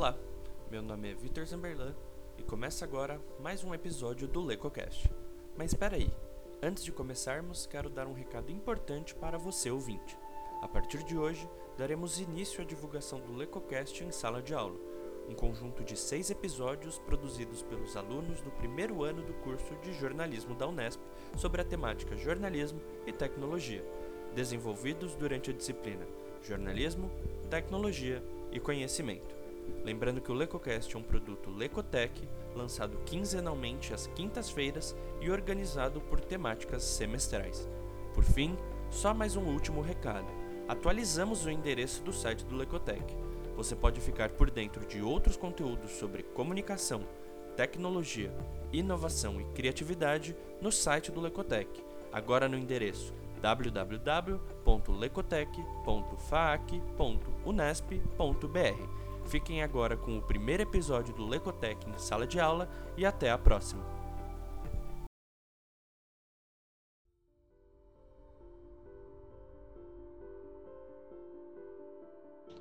Olá, meu nome é Vitor Zamberlan e começa agora mais um episódio do LecoCast. Mas espera aí, antes de começarmos, quero dar um recado importante para você ouvinte. A partir de hoje, daremos início à divulgação do LecoCast em sala de aula, um conjunto de seis episódios produzidos pelos alunos do primeiro ano do curso de jornalismo da Unesp sobre a temática jornalismo e tecnologia, desenvolvidos durante a disciplina Jornalismo, Tecnologia e Conhecimento. Lembrando que o LecoCast é um produto Lecotec, lançado quinzenalmente às quintas-feiras e organizado por temáticas semestrais. Por fim, só mais um último recado. Atualizamos o endereço do site do Lecotec. Você pode ficar por dentro de outros conteúdos sobre comunicação, tecnologia, inovação e criatividade no site do Lecotec, agora no endereço www.lecotec.faac.unesp.br. Fiquem agora com o primeiro episódio do Lecotec em sala de aula e até a próxima.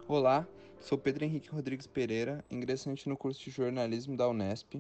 Olá, sou Pedro Henrique Rodrigues Pereira, ingressante no curso de jornalismo da Unesp.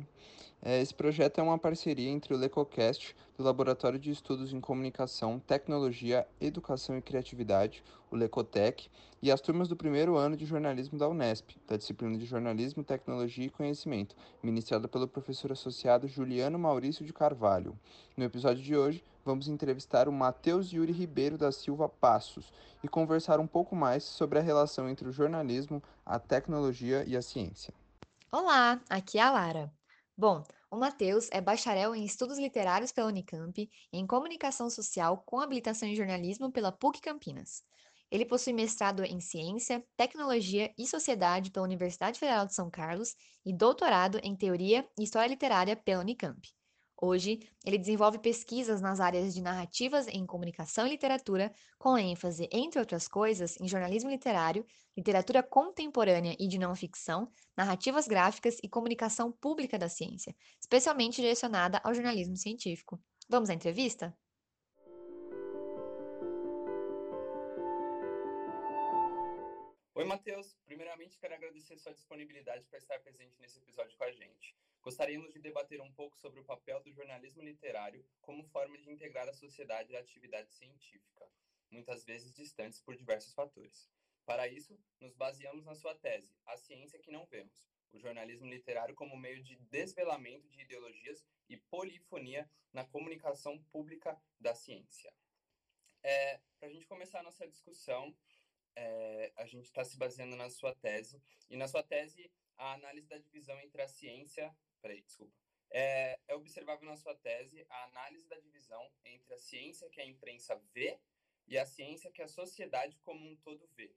É, esse projeto é uma parceria entre o LecoCast, do Laboratório de Estudos em Comunicação, Tecnologia, Educação e Criatividade, o Lecotec, e as turmas do primeiro ano de jornalismo da Unesp, da disciplina de Jornalismo, Tecnologia e Conhecimento, ministrada pelo professor associado Juliano Maurício de Carvalho. No episódio de hoje, vamos entrevistar o Matheus Yuri Ribeiro da Silva Passos e conversar um pouco mais sobre a relação entre o jornalismo, a tecnologia e a ciência. Olá, aqui é a Lara. Bom, o Matheus é bacharel em Estudos Literários pela Unicamp e em Comunicação Social com habilitação em Jornalismo pela PUC Campinas. Ele possui mestrado em Ciência, Tecnologia e Sociedade pela Universidade Federal de São Carlos e doutorado em Teoria e História Literária pela Unicamp. Hoje, ele desenvolve pesquisas nas áreas de narrativas em comunicação e literatura, com ênfase, entre outras coisas, em jornalismo literário, literatura contemporânea e de não ficção, narrativas gráficas e comunicação pública da ciência, especialmente direcionada ao jornalismo científico. Vamos à entrevista? Oi, Matheus. Primeiramente, quero agradecer sua disponibilidade para estar presente nesse episódio com a gente. Gostaríamos de debater um pouco sobre o papel do jornalismo literário como forma de integrar a sociedade à atividade científica, muitas vezes distantes por diversos fatores. Para isso, nos baseamos na sua tese, A Ciência que Não Vemos, o jornalismo literário como meio de desvelamento de ideologias e polifonia na comunicação pública da ciência. É, Para a gente começar a nossa discussão, é, a gente está se baseando na sua tese, e na sua tese, a análise da divisão entre a ciência. Peraí, desculpa. É, é observável na sua tese a análise da divisão entre a ciência que a imprensa vê e a ciência que a sociedade como um todo vê.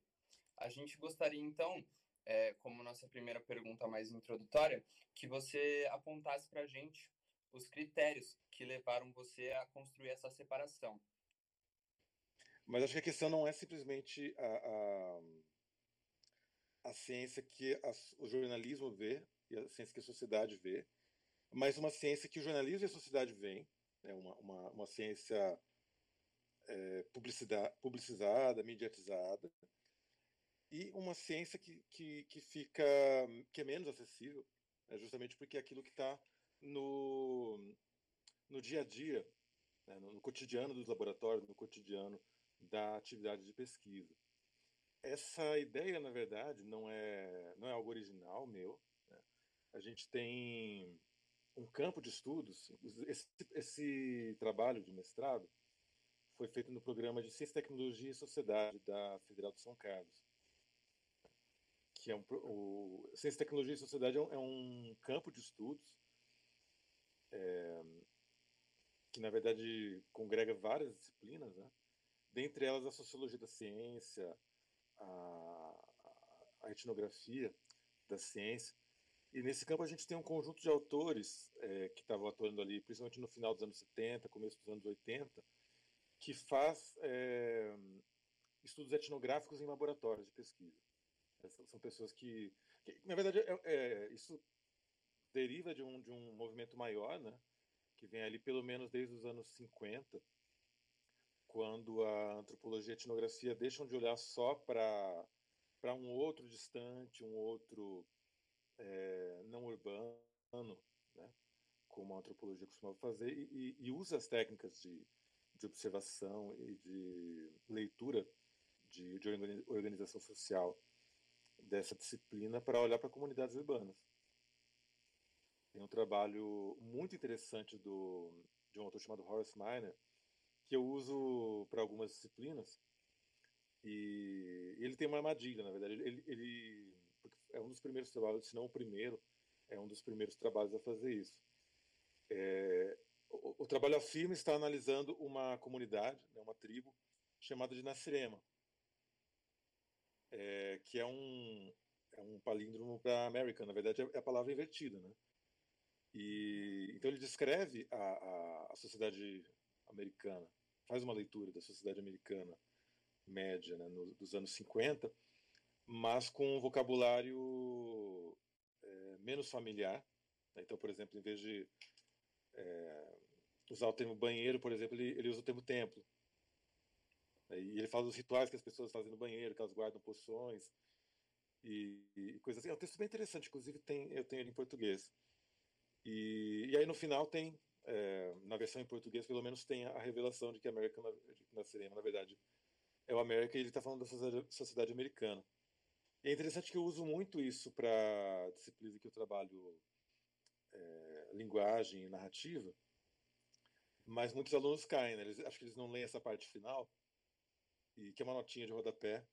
A gente gostaria, então, é, como nossa primeira pergunta mais introdutória, que você apontasse para a gente os critérios que levaram você a construir essa separação. Mas acho que a questão não é simplesmente a, a, a ciência que a, o jornalismo vê e a ciência que a sociedade vê, mas uma ciência que o jornalismo e a sociedade veem, né, uma, uma, uma ciência é, publicizada, mediatizada, e uma ciência que, que, que fica que é menos acessível, né, justamente porque é aquilo que está no, no dia a dia, né, no, no cotidiano dos laboratórios, no cotidiano da atividade de pesquisa. Essa ideia, na verdade, não é, não é algo original meu. A gente tem um campo de estudos. Esse, esse trabalho de mestrado foi feito no programa de Ciência, Tecnologia e Sociedade da Federal de São Carlos. Que é um, o, Ciência, Tecnologia e Sociedade é um, é um campo de estudos é, que, na verdade, congrega várias disciplinas, né? dentre elas a sociologia da ciência, a, a etnografia da ciência. E nesse campo a gente tem um conjunto de autores é, que estavam atuando ali, principalmente no final dos anos 70, começo dos anos 80, que faz é, estudos etnográficos em laboratórios de pesquisa. Essas são pessoas que, que na verdade, é, é, isso deriva de um, de um movimento maior, né, que vem ali pelo menos desde os anos 50, quando a antropologia e a etnografia deixam de olhar só para para um outro distante, um outro é, não urbano, né, como a antropologia costumava fazer, e, e usa as técnicas de, de observação e de leitura de, de organização social dessa disciplina para olhar para comunidades urbanas. Tem um trabalho muito interessante do, de um autor chamado Horace Miner, que eu uso para algumas disciplinas, e ele tem uma armadilha, na verdade. Ele, ele é um dos primeiros trabalhos, se não o primeiro, é um dos primeiros trabalhos a fazer isso. É, o, o, trabalho afirma está analisando uma comunidade, né, uma tribo, chamada de Nasirema, é, que é um, é um palíndromo para American, na verdade é a palavra invertida. Né? E, então ele descreve a, a, a sociedade americana, faz uma leitura da sociedade americana média né, no, dos anos 50, mas com um vocabulário é, menos familiar. Né? Então, por exemplo, em vez de é, usar o termo banheiro, por exemplo, ele, ele usa o termo templo. E ele fala dos rituais que as pessoas fazem no banheiro, que elas guardam poções e, e coisas assim. É um texto bem interessante, inclusive tem, eu tenho ele em português. E, e aí no final tem, é, na versão em português, pelo menos tem a revelação de que a América na cinema, na verdade, é o América e ele está falando da sociedade, americana. É interessante que eu uso muito isso para disciplina que eu trabalho é, linguagem e narrativa, mas muitos alunos caem, né? eles, acho que eles não leem essa parte final, e que é uma notinha de rodapé,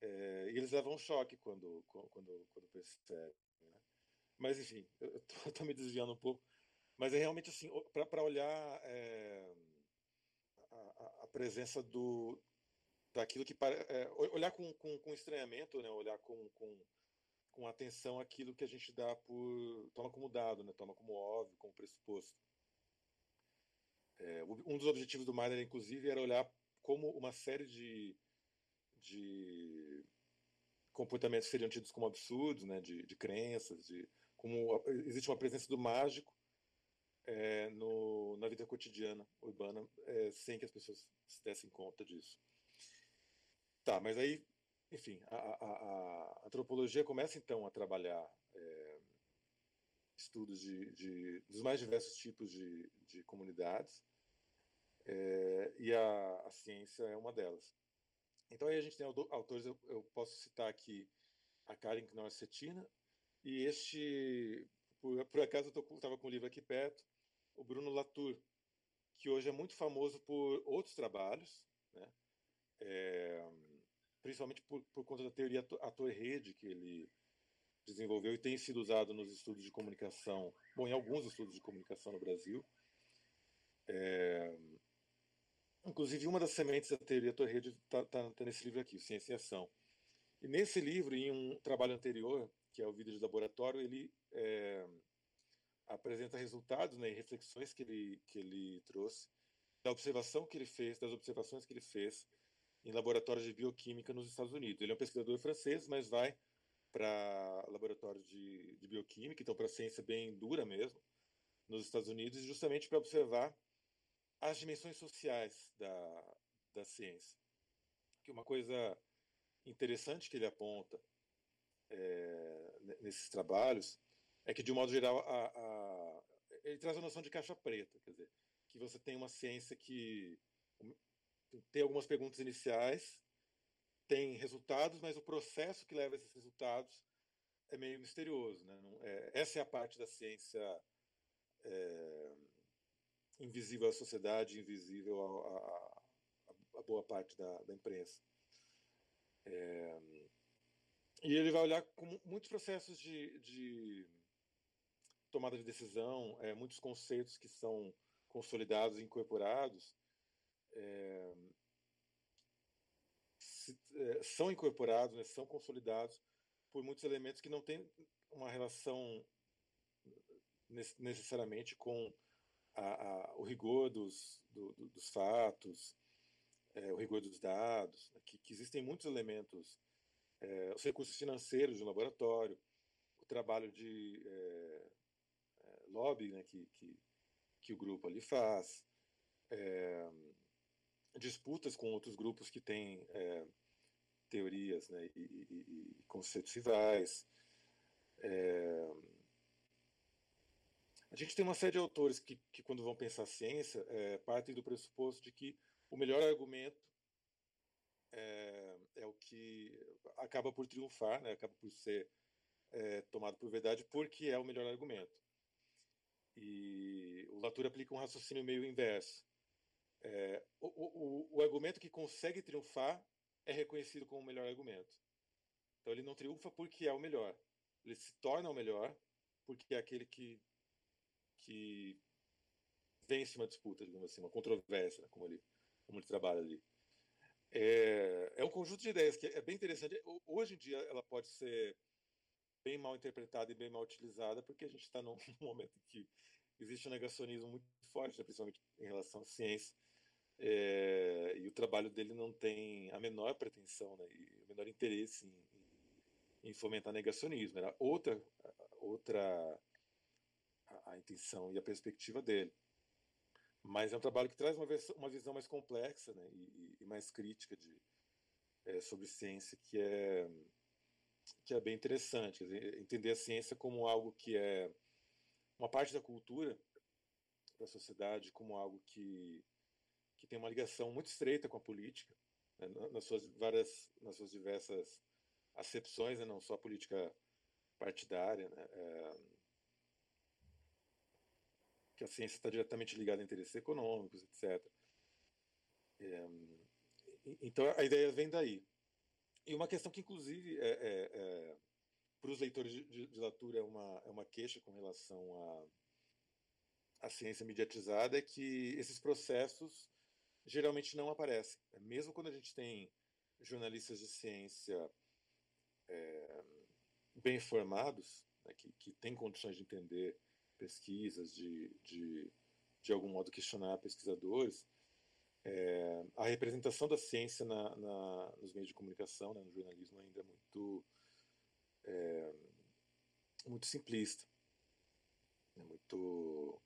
é, e eles levam um choque quando, quando, quando percebem. Né? Mas, enfim, eu estou me desviando um pouco, mas é realmente assim, para olhar é, a, a, presença do, daquilo que é, olhar com, com, com, estranhamento, né? olhar com, com, com atenção aquilo que a gente dá por toma como dado, né? toma como óbvio, como pressuposto. É, um dos objetivos do Miner, inclusive, era olhar como uma série de, de comportamentos seriam tidos como absurdos, né? de, de crenças, de como existe uma presença do mágico é, no, na vida cotidiana urbana, é, sem que as pessoas se dessem conta disso. Tá, mas aí, enfim, a, a, a antropologia começa então a trabalhar é, estudos de, de, dos mais diversos tipos de, de comunidades, é, e a, a, ciência é uma delas. Então aí a gente tem autores, eu, eu posso citar aqui a Karen Knorr Cetina, e este, por, por acaso eu estava com o livro aqui perto, o Bruno Latour, que hoje é muito famoso por outros trabalhos, né? É, principalmente por, por conta da teoria ator-rede que ele desenvolveu e tem sido usado nos estudos de comunicação, bom, em alguns estudos de comunicação no Brasil. É, inclusive, uma das sementes da teoria ator-rede está tá, tá nesse livro aqui, Ciência e Ação. E nesse livro, em um trabalho anterior, que é o Vídeo de Laboratório, ele é, apresenta resultados né, e reflexões que ele, que ele trouxe da observação que ele fez, das observações que ele fez em laboratórios de bioquímica nos Estados Unidos. Ele é um pesquisador francês, mas vai para laboratórios de, de, bioquímica, então para ciência bem dura mesmo, nos Estados Unidos, justamente para observar as dimensões sociais da, da ciência. Que uma coisa interessante que ele aponta é, nesses trabalhos é que, de um modo geral, a, a, ele traz a noção de caixa preta, quer dizer, que você tem uma ciência que tem algumas perguntas iniciais, tem resultados, mas o processo que leva a esses resultados é meio misterioso. Né? Não, é, essa é a parte da ciência é, invisível à sociedade, invisível à, boa parte da, da imprensa. É, e ele vai olhar com muitos processos de, de tomada de decisão, é, muitos conceitos que são consolidados incorporados, é, é, são incorporados, né, são consolidados por muitos elementos que não têm uma relação necessariamente com a, a, o rigor dos, do, dos fatos, é, o rigor dos dados, né, que, que, existem muitos elementos, é, os recursos financeiros do laboratório, o trabalho de é, lobby né, que, que, que, o grupo ali faz, disputas com outros grupos que têm teorias né, e, e, e. É, gente tem uma série de autores que, que quando vão pensar ciência, é, partem do pressuposto de que o melhor argumento é, é o que acaba por triunfar, né? acaba por ser é, tomado por verdade, porque é o melhor argumento. E o Latour aplica um raciocínio meio inverso. É, o, o, o, argumento que consegue triunfar é reconhecido como o melhor argumento. Então ele não triunfa porque é o melhor. Ele se torna o melhor porque é aquele que, que vence uma disputa, digamos assim, uma controvérsia, né, como, ele, como ele trabalha ali. É, é um conjunto de ideias que é bem interessante. Hoje em dia ela pode ser bem mal interpretada e bem mal utilizada, porque a gente está num momento em que existe um negacionismo muito forte, né, principalmente em relação à ciência. É, e o trabalho dele não tem a menor pretensão né, e o menor interesse em, em fomentar negacionismo. Era outra, outra a, a, intenção e a perspectiva dele. Mas é um trabalho que traz uma, uma visão mais complexa né, e, e mais crítica de, é, sobre ciência, que é, que é bem interessante. Dizer, entender a ciência como algo que é uma parte da cultura da sociedade, como algo que que tem uma ligação muito estreita com a política, né, nas suas várias, nas suas diversas acepções, né, não só a política partidária, né, é, que a ciência está diretamente ligada a interesses econômicos, etc. É, então a ideia vem daí. E uma questão que, inclusive, é, é, é para os leitores de, de, de Latour é uma, é uma queixa com relação à, à ciência mediatizada, é que esses processos geralmente não aparecem. Mesmo quando a gente tem jornalistas de ciência é, bem formados, né, que, que têm condições de entender pesquisas, de, de, de algum modo questionar pesquisadores, é, a representação da ciência na, na, nos meios de comunicação, né, no jornalismo, ainda é muito, é, muito simplista. É muito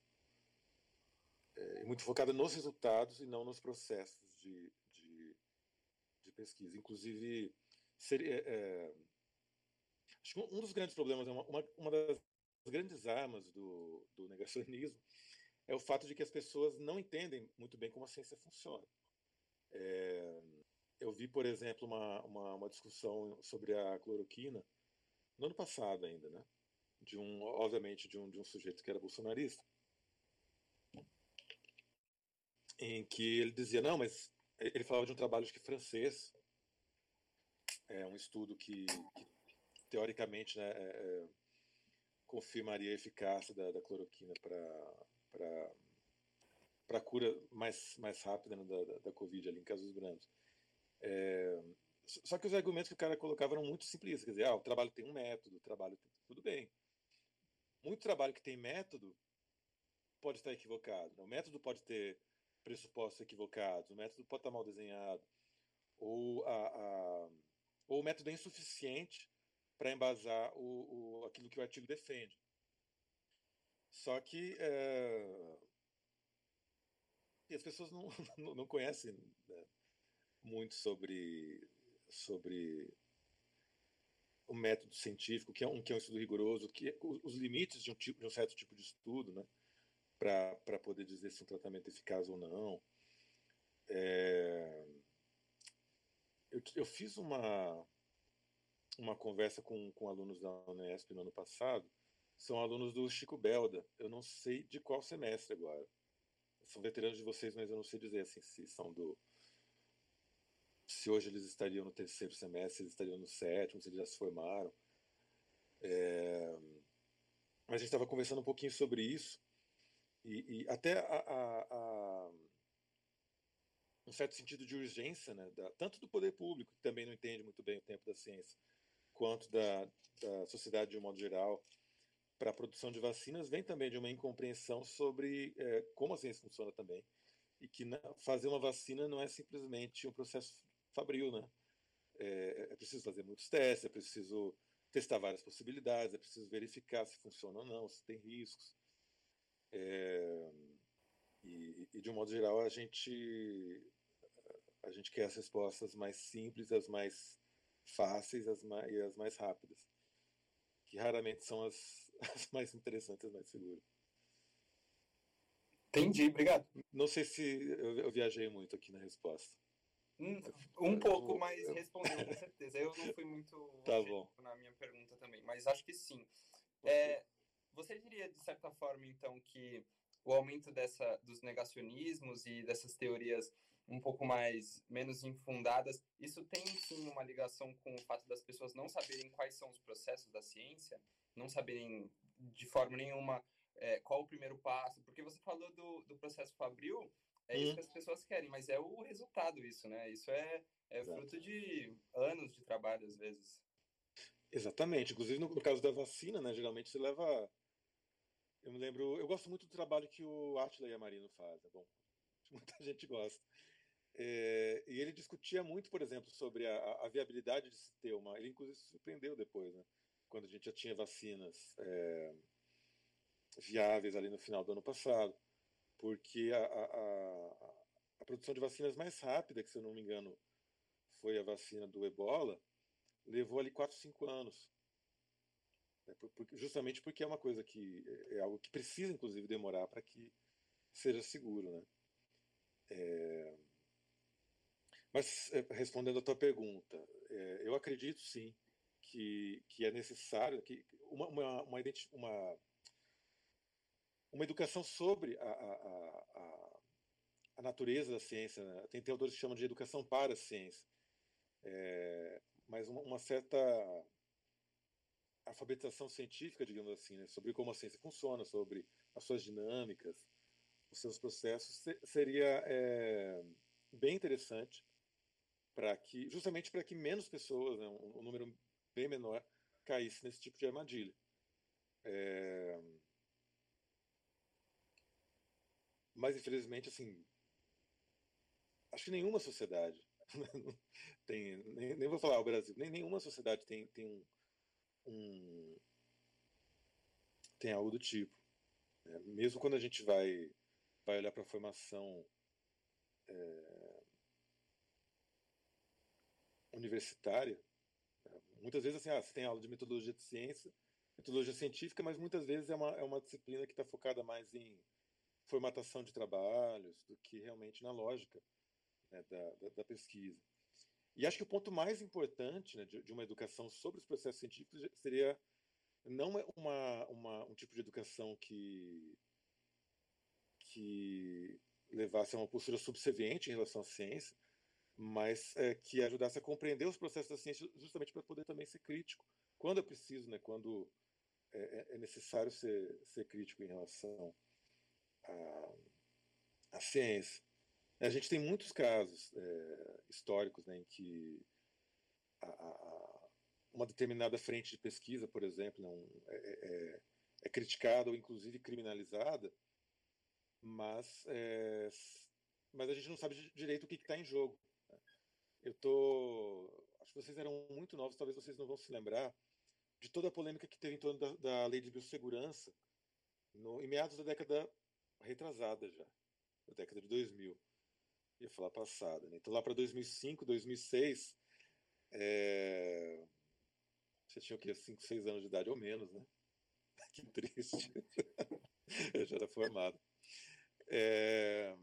é, muito focada nos resultados e não nos processos de, de, de pesquisa. Inclusive, seria, é, é acho que um dos grandes problemas, uma, uma, uma das grandes armas do, do negacionismo é o fato de que as pessoas não entendem muito bem como a ciência funciona. É, eu vi, por exemplo, uma, uma, uma, discussão sobre a cloroquina no ano passado ainda, né? De um, obviamente, de um, de um sujeito que era bolsonarista, em que ele dizia, não, mas ele falava de um trabalho que francês, é um estudo que, que teoricamente né, é, é, confirmaria a eficácia da, da cloroquina para para cura mais, mais rápida né, da, da, da, Covid ali em casos brancos. É, só que os argumentos que o cara colocava eram muito simplistas, quer dizer, ah, o trabalho tem um método, o trabalho tem... tudo bem. Muito trabalho que tem método pode estar equivocado. Né? O método pode ter pressupostos equivocados, o método pode estar mal desenhado, ou, a, a ou o método é insuficiente para embasar o, o, aquilo que o artigo defende. Só que é, as pessoas não, não, conhecem né, muito sobre, sobre o método científico, que é um, que é um estudo rigoroso, que é, os limites de um, tipo, de um certo tipo de estudo, né? Para poder dizer se um tratamento é eficaz ou não. É, eu, eu, fiz uma, uma conversa com, com alunos da Unesp no ano passado, são alunos do Chico Belda, eu não sei de qual semestre agora. São veteranos de vocês, mas eu não sei dizer assim, se são do. Se hoje eles estariam no terceiro semestre, se eles estariam no sétimo, se eles já se formaram. É, mas a gente estava conversando um pouquinho sobre isso. E, e até a, a, a, um certo sentido de urgência, né, da, tanto do poder público, que também não entende muito bem o tempo da ciência, quanto da, da sociedade de um modo geral, para a produção de vacinas, vem também de uma incompreensão sobre é, como a ciência funciona também. E que na, fazer uma vacina não é simplesmente um processo fabril, né? É, é preciso fazer muitos testes, é preciso testar várias possibilidades, é preciso verificar se funciona ou não, se tem riscos. É, e, e, de um modo geral, a gente, a gente quer as respostas mais simples, as mais fáceis as mais, e as mais rápidas, que raramente são as, as mais interessantes, as mais seguras. Entendi, obrigado. Não sei se eu, eu viajei muito aqui na resposta. Um, um pouco, mas respondeu com certeza. Eu não fui muito tá bom. na minha pergunta também, mas acho que sim. É, você diria, de certa forma, então, que o aumento dessa, dos negacionismos e dessas teorias um pouco mais menos infundadas, isso tem sim uma ligação com o fato das pessoas não saberem quais são os processos da ciência, não saberem de forma nenhuma é, qual o primeiro passo, porque você falou do, do processo Fabril, é isso hum. que as pessoas querem, mas é o resultado isso, né? Isso é, é fruto de anos de trabalho, às vezes. Exatamente. Inclusive, no, no caso da vacina, né? Geralmente você leva... Eu me lembro... Eu gosto muito do trabalho que o Atila e a Marino fazem. Bom, muita gente gosta. É, e ele discutia muito, por exemplo, sobre a, a, viabilidade de se ter uma. Ele, inclusive, se surpreendeu depois, né? quando a gente já tinha vacinas é, viáveis ali no final do ano passado, porque a, a, a, produção de vacinas mais rápida, que se eu não me engano foi a vacina do ebola, levou ali 4, 5 anos. É, justamente porque é uma coisa que é, é algo que precisa, inclusive, demorar para que seja seguro. Né? É... Mas, é, respondendo a tua pergunta, é, eu acredito sim que, que é necessário que uma, uma, uma, uma, uma educação sobre a, a, a, a natureza da ciência. Né? Tem teóricos que chamam de educação para a ciência. É, mas uma, uma, certa alfabetização científica, digamos assim, né? sobre como a ciência funciona, sobre as suas dinâmicas, os seus processos, seria é, bem interessante para que, justamente para que menos pessoas, né, um, um, número bem menor, caísse nesse tipo de armadilha. É... Mas infelizmente, assim, acho que nenhuma sociedade tem, nem, nem, vou falar o Brasil, nem nenhuma sociedade tem, tem um, um tem algo do tipo. Né? Mesmo quando a gente vai vai olhar para a formação é, universitária, né? muitas vezes assim, ah, você tem aula de metodologia de ciência, metodologia científica, mas muitas vezes é uma, é uma disciplina que está focada mais em formatação de trabalhos do que realmente na lógica né, da, da, da, pesquisa. E acho que o ponto mais importante né, de, de, uma educação sobre os processos científicos seria não uma, uma, um tipo de educação que que levasse a uma postura subserviente em relação à ciência, mas é, que ajudasse a compreender os processos da ciência justamente para poder também ser crítico, quando é preciso, né, quando é, é, é necessário ser, ser crítico em relação à, à ciência. A gente tem muitos casos é, históricos né, em que a, a, uma determinada frente de pesquisa, por exemplo, não, é, é, é criticada ou inclusive criminalizada mas, é, mas a gente não sabe direito o que está em jogo. Né? Eu tô, acho que vocês eram muito novos, talvez vocês não vão se lembrar de toda a polêmica que teve em torno da, da lei de biossegurança no, em meados da década retrasada já, da década de 2000. Ia falar passada, né? Então lá para 2005, 2006, é... você tinha o quê? 5, 6 anos de idade ou menos, né? que triste. Eu já era formado. É...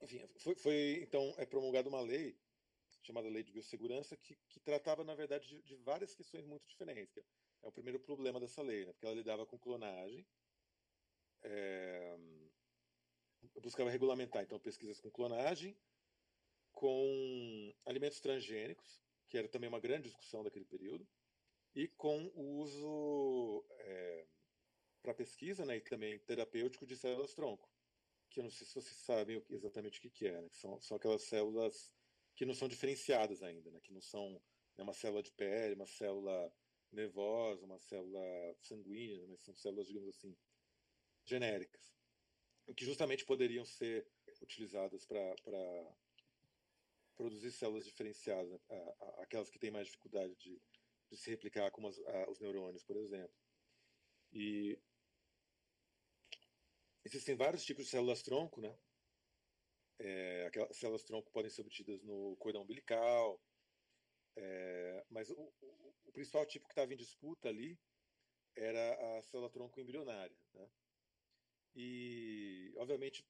Enfim, foi, foi, então é promulgada uma lei chamada Lei de Biossegurança que, que tratava, na verdade, de, de, várias questões muito diferentes. É o primeiro problema dessa lei, né? porque ela lidava com clonagem, é... buscava regulamentar então pesquisas com clonagem, com alimentos transgênicos, que era também uma grande discussão daquele período, e com o uso é, para pesquisa né, e também terapêutico de células-tronco, que eu não sei se vocês sabem exatamente o que, que é, né, que são, são aquelas células que não são diferenciadas ainda, né, que não são né, uma célula de pele, uma célula nervosa, uma célula sanguínea, mas são células, digamos assim, genéricas, que justamente poderiam ser utilizadas para produzir células diferenciadas, né, aquelas que têm mais dificuldade de, de se replicar, como as, a, os neurônios, por exemplo. E Existem vários tipos de células-tronco, né? É, aquelas células-tronco podem ser obtidas no cordão umbilical, é, mas o, o, o, principal tipo que estava em disputa ali era a célula-tronco embrionária. Né? E, obviamente,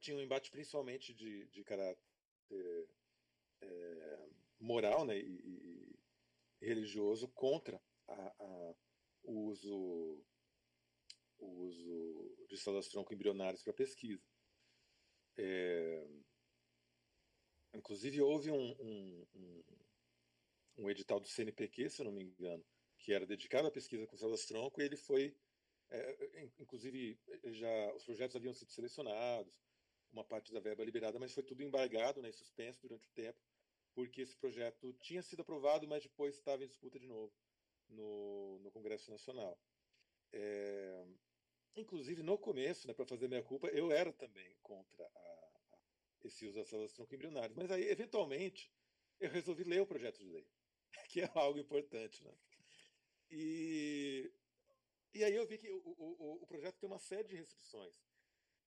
tinha um embate principalmente de, de caráter é, moral né, e, e, religioso contra a, a, o uso o uso de células tronco embrionárias para pesquisa. É, inclusive, houve um, um, um, um, edital do CNPq, se eu não me engano, que era dedicado à pesquisa com células tronco, e ele foi, é, inclusive, já os projetos haviam sido selecionados, uma parte da verba liberada, mas foi tudo embargado, né, suspenso durante o tempo, porque esse projeto tinha sido aprovado, mas depois estava em disputa de novo no, no Congresso Nacional. É, inclusive, no começo, né, para fazer minha culpa, eu era também contra a, a, esse uso das células tronco-embrionárias, mas aí, eventualmente, eu resolvi ler o projeto de lei, que é algo importante. Né? E, e aí eu vi que o, o, o projeto tem uma série de restrições.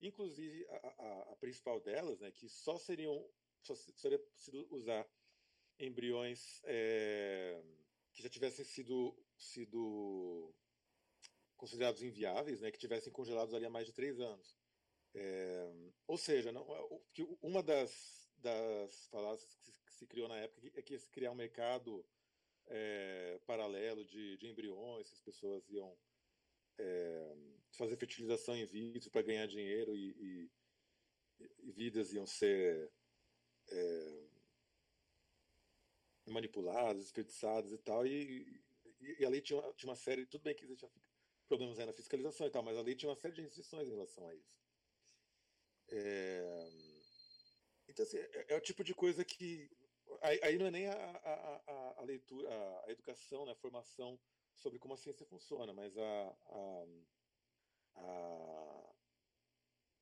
Inclusive, a, a, a principal delas, né, que só seriam só seria possível usar embriões é, que já tivessem sido, sido considerados inviáveis, né, que tivessem congelados ali há mais de três anos. É, ou seja, não, uma das, das falácias que se criou na época é que ia se criar um mercado é, paralelo de, de embriões, as pessoas iam é, fazer fertilização in vitro para ganhar dinheiro e, e, e, vidas iam ser é, manipuladas, desperdiçadas e tal, e, e, a lei tinha tinha uma série, tudo bem que existia problemas aí na fiscalização e tal, mas a lei tinha uma série de restrições em relação a isso. É, então, assim, é, é, o tipo de coisa que. Aí, aí não é nem a, a, a, a leitura, a educação, né, a formação sobre como a ciência funciona, mas a, a, a,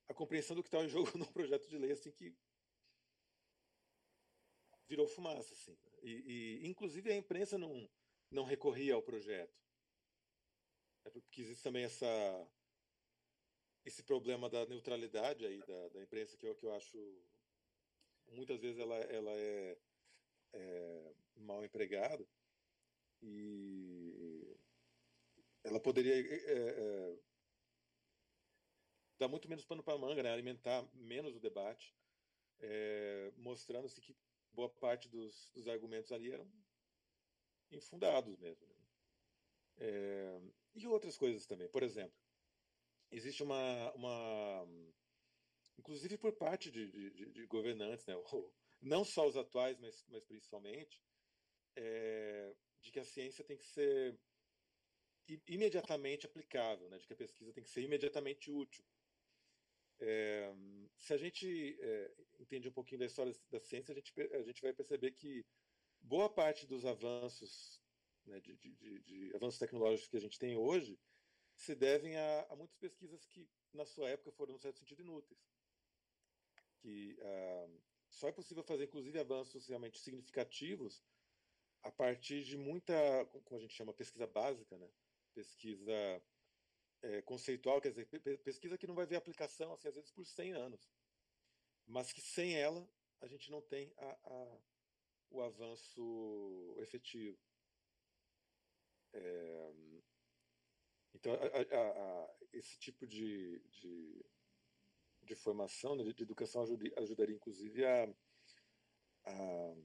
a compreensão do que está em jogo no projeto de lei, assim, que virou fumaça, assim. E, e, inclusive a imprensa não, não recorria ao projeto. É porque existe também essa esse problema da neutralidade aí da, da imprensa que eu, que eu acho muitas vezes ela, ela é, é mal empregada e ela poderia é, é, dar muito menos pano para manga, né? alimentar menos o debate, é, mostrando-se que boa parte dos, dos, argumentos ali eram infundados mesmo. Né? E outras coisas também. Por exemplo, existe uma, uma inclusive por parte de, de, de governantes, né? não só os atuais, mas, mas principalmente, de que a ciência tem que ser imediatamente aplicável, né? de que a pesquisa tem que ser imediatamente útil. É, se a gente é, entende um pouquinho da história da ciência, a gente, a gente vai perceber que boa parte dos avanços, né, de, de, de, avanços tecnológicos que a gente tem hoje, se devem a, a muitas pesquisas que, na sua época, foram, no certo sentido, inúteis. Que ah, só é possível fazer, inclusive, avanços realmente significativos a partir de muita, como a gente chama, pesquisa básica, né? Pesquisa é, conceitual, quer dizer, pesquisa que não vai ver aplicação, assim, às vezes por 100 anos, mas que sem ela a gente não tem a, a, o avanço efetivo. É, então, a, esse tipo de, de, de formação, né, de, educação ajudaria, ajudaria inclusive a, a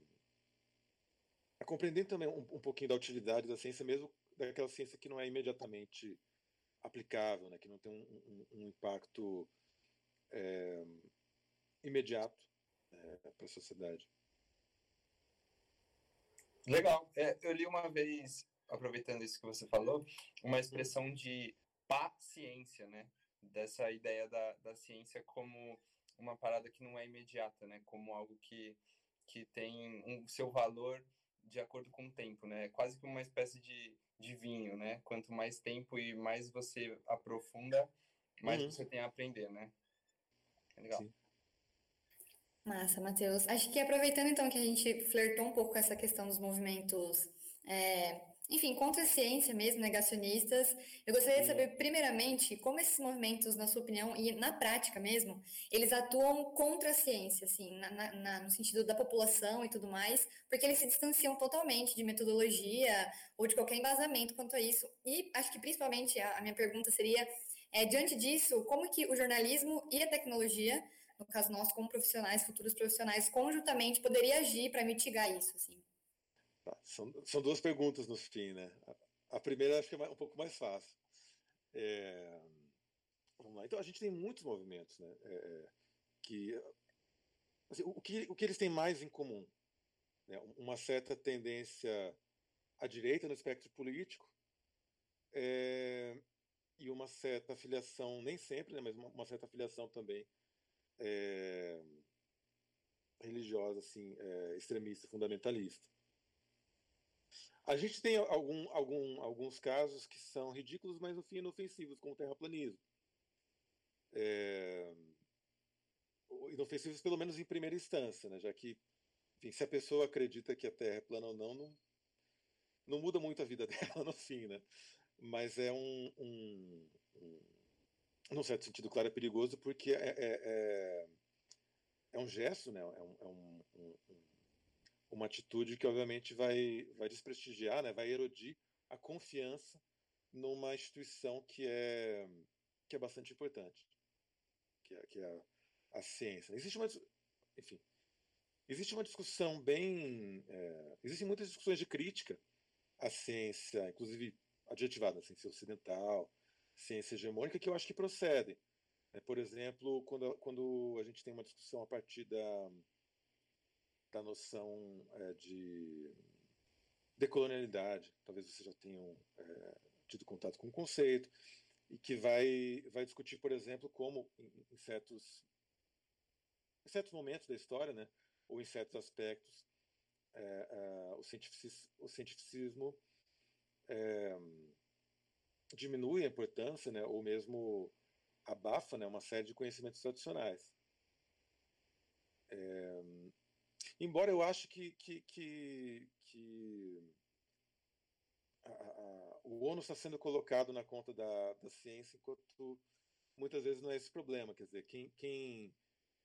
a compreender também um, um pouquinho da utilidade da ciência, mesmo daquela ciência que não é imediatamente aplicável, né, que não tem um, um, um impacto é, imediato é, para a sociedade. Legal. É, eu li uma vez, aproveitando isso que você falou, uma expressão de paciência, né? Dessa ideia da, da ciência como uma parada que não é imediata, né? Como algo que, que tem um seu valor de acordo com o tempo, né? É quase que uma espécie de, de vinho, né? Quanto mais tempo e mais você aprofunda, mais uhum. você tem a aprender, né? É legal. Sim. Massa, Matheus. Acho que aproveitando então que a gente flertou um pouco com essa questão dos movimentos é, enfim, contra a ciência mesmo, negacionistas. Eu gostaria de saber, primeiramente, como esses movimentos, na sua opinião, e na prática mesmo, eles atuam contra a ciência, assim, na, na, no sentido da população e tudo mais, porque eles se distanciam totalmente de metodologia ou de qualquer embasamento quanto a isso. E acho que, principalmente, a, a minha pergunta seria É, diante disso, como que o jornalismo e a tecnologia, no caso nós como profissionais, futuros profissionais, conjuntamente poderia agir para mitigar isso? Assim? São, são duas perguntas no fim, né? A, a primeira acho que é um pouco mais fácil. É, vamos lá. Então a gente tem muitos movimentos, né? É, é que, assim, o, que o que eles têm mais em comum? Né? Uma certa tendência à direita no espectro político é, e uma certa filiação, nem sempre, né, mas uma, uma certa filiação também é, religiosa, assim, é, extremista, fundamentalista. A gente tem algum, algum, alguns casos que são ridículos, mas no fim inofensivos, como o terraplanismo. É, inofensivos, pelo menos em primeira instância, né, já que, enfim, se a pessoa acredita que a Terra é plana ou não, não, não muda muito a vida dela no fim, né? mas é um, um, um num certo sentido, claro, é perigoso porque é, é, é, é um gesto, né? é, um, é um, uma atitude que obviamente vai, vai desprestigiar, né? vai erodir a confiança numa instituição que é, que é bastante importante, que é, que é a, a ciência. Existe uma, enfim, existe uma discussão bem, é, existem muitas discussões de crítica à ciência, inclusive adjetivada, ciência ocidental, ciência hegemônica, que eu acho que procedem. É, por exemplo, quando, quando a gente tem uma discussão a partir da, da noção é, de decolonialidade, talvez vocês já tenham é, tido contato com o conceito, e que vai, vai discutir, por exemplo, como em, certos, em certos momentos da história, né, ou em certos aspectos, é, é, o, cientificismo, o cientificismo é, diminui a importância, né, ou mesmo abafa né, uma série de conhecimentos tradicionais. É, embora eu ache que, que, que, que a, a, o ônus está sendo colocado na conta da, da ciência, enquanto muitas vezes não é esse problema. Quer dizer, quem, quem,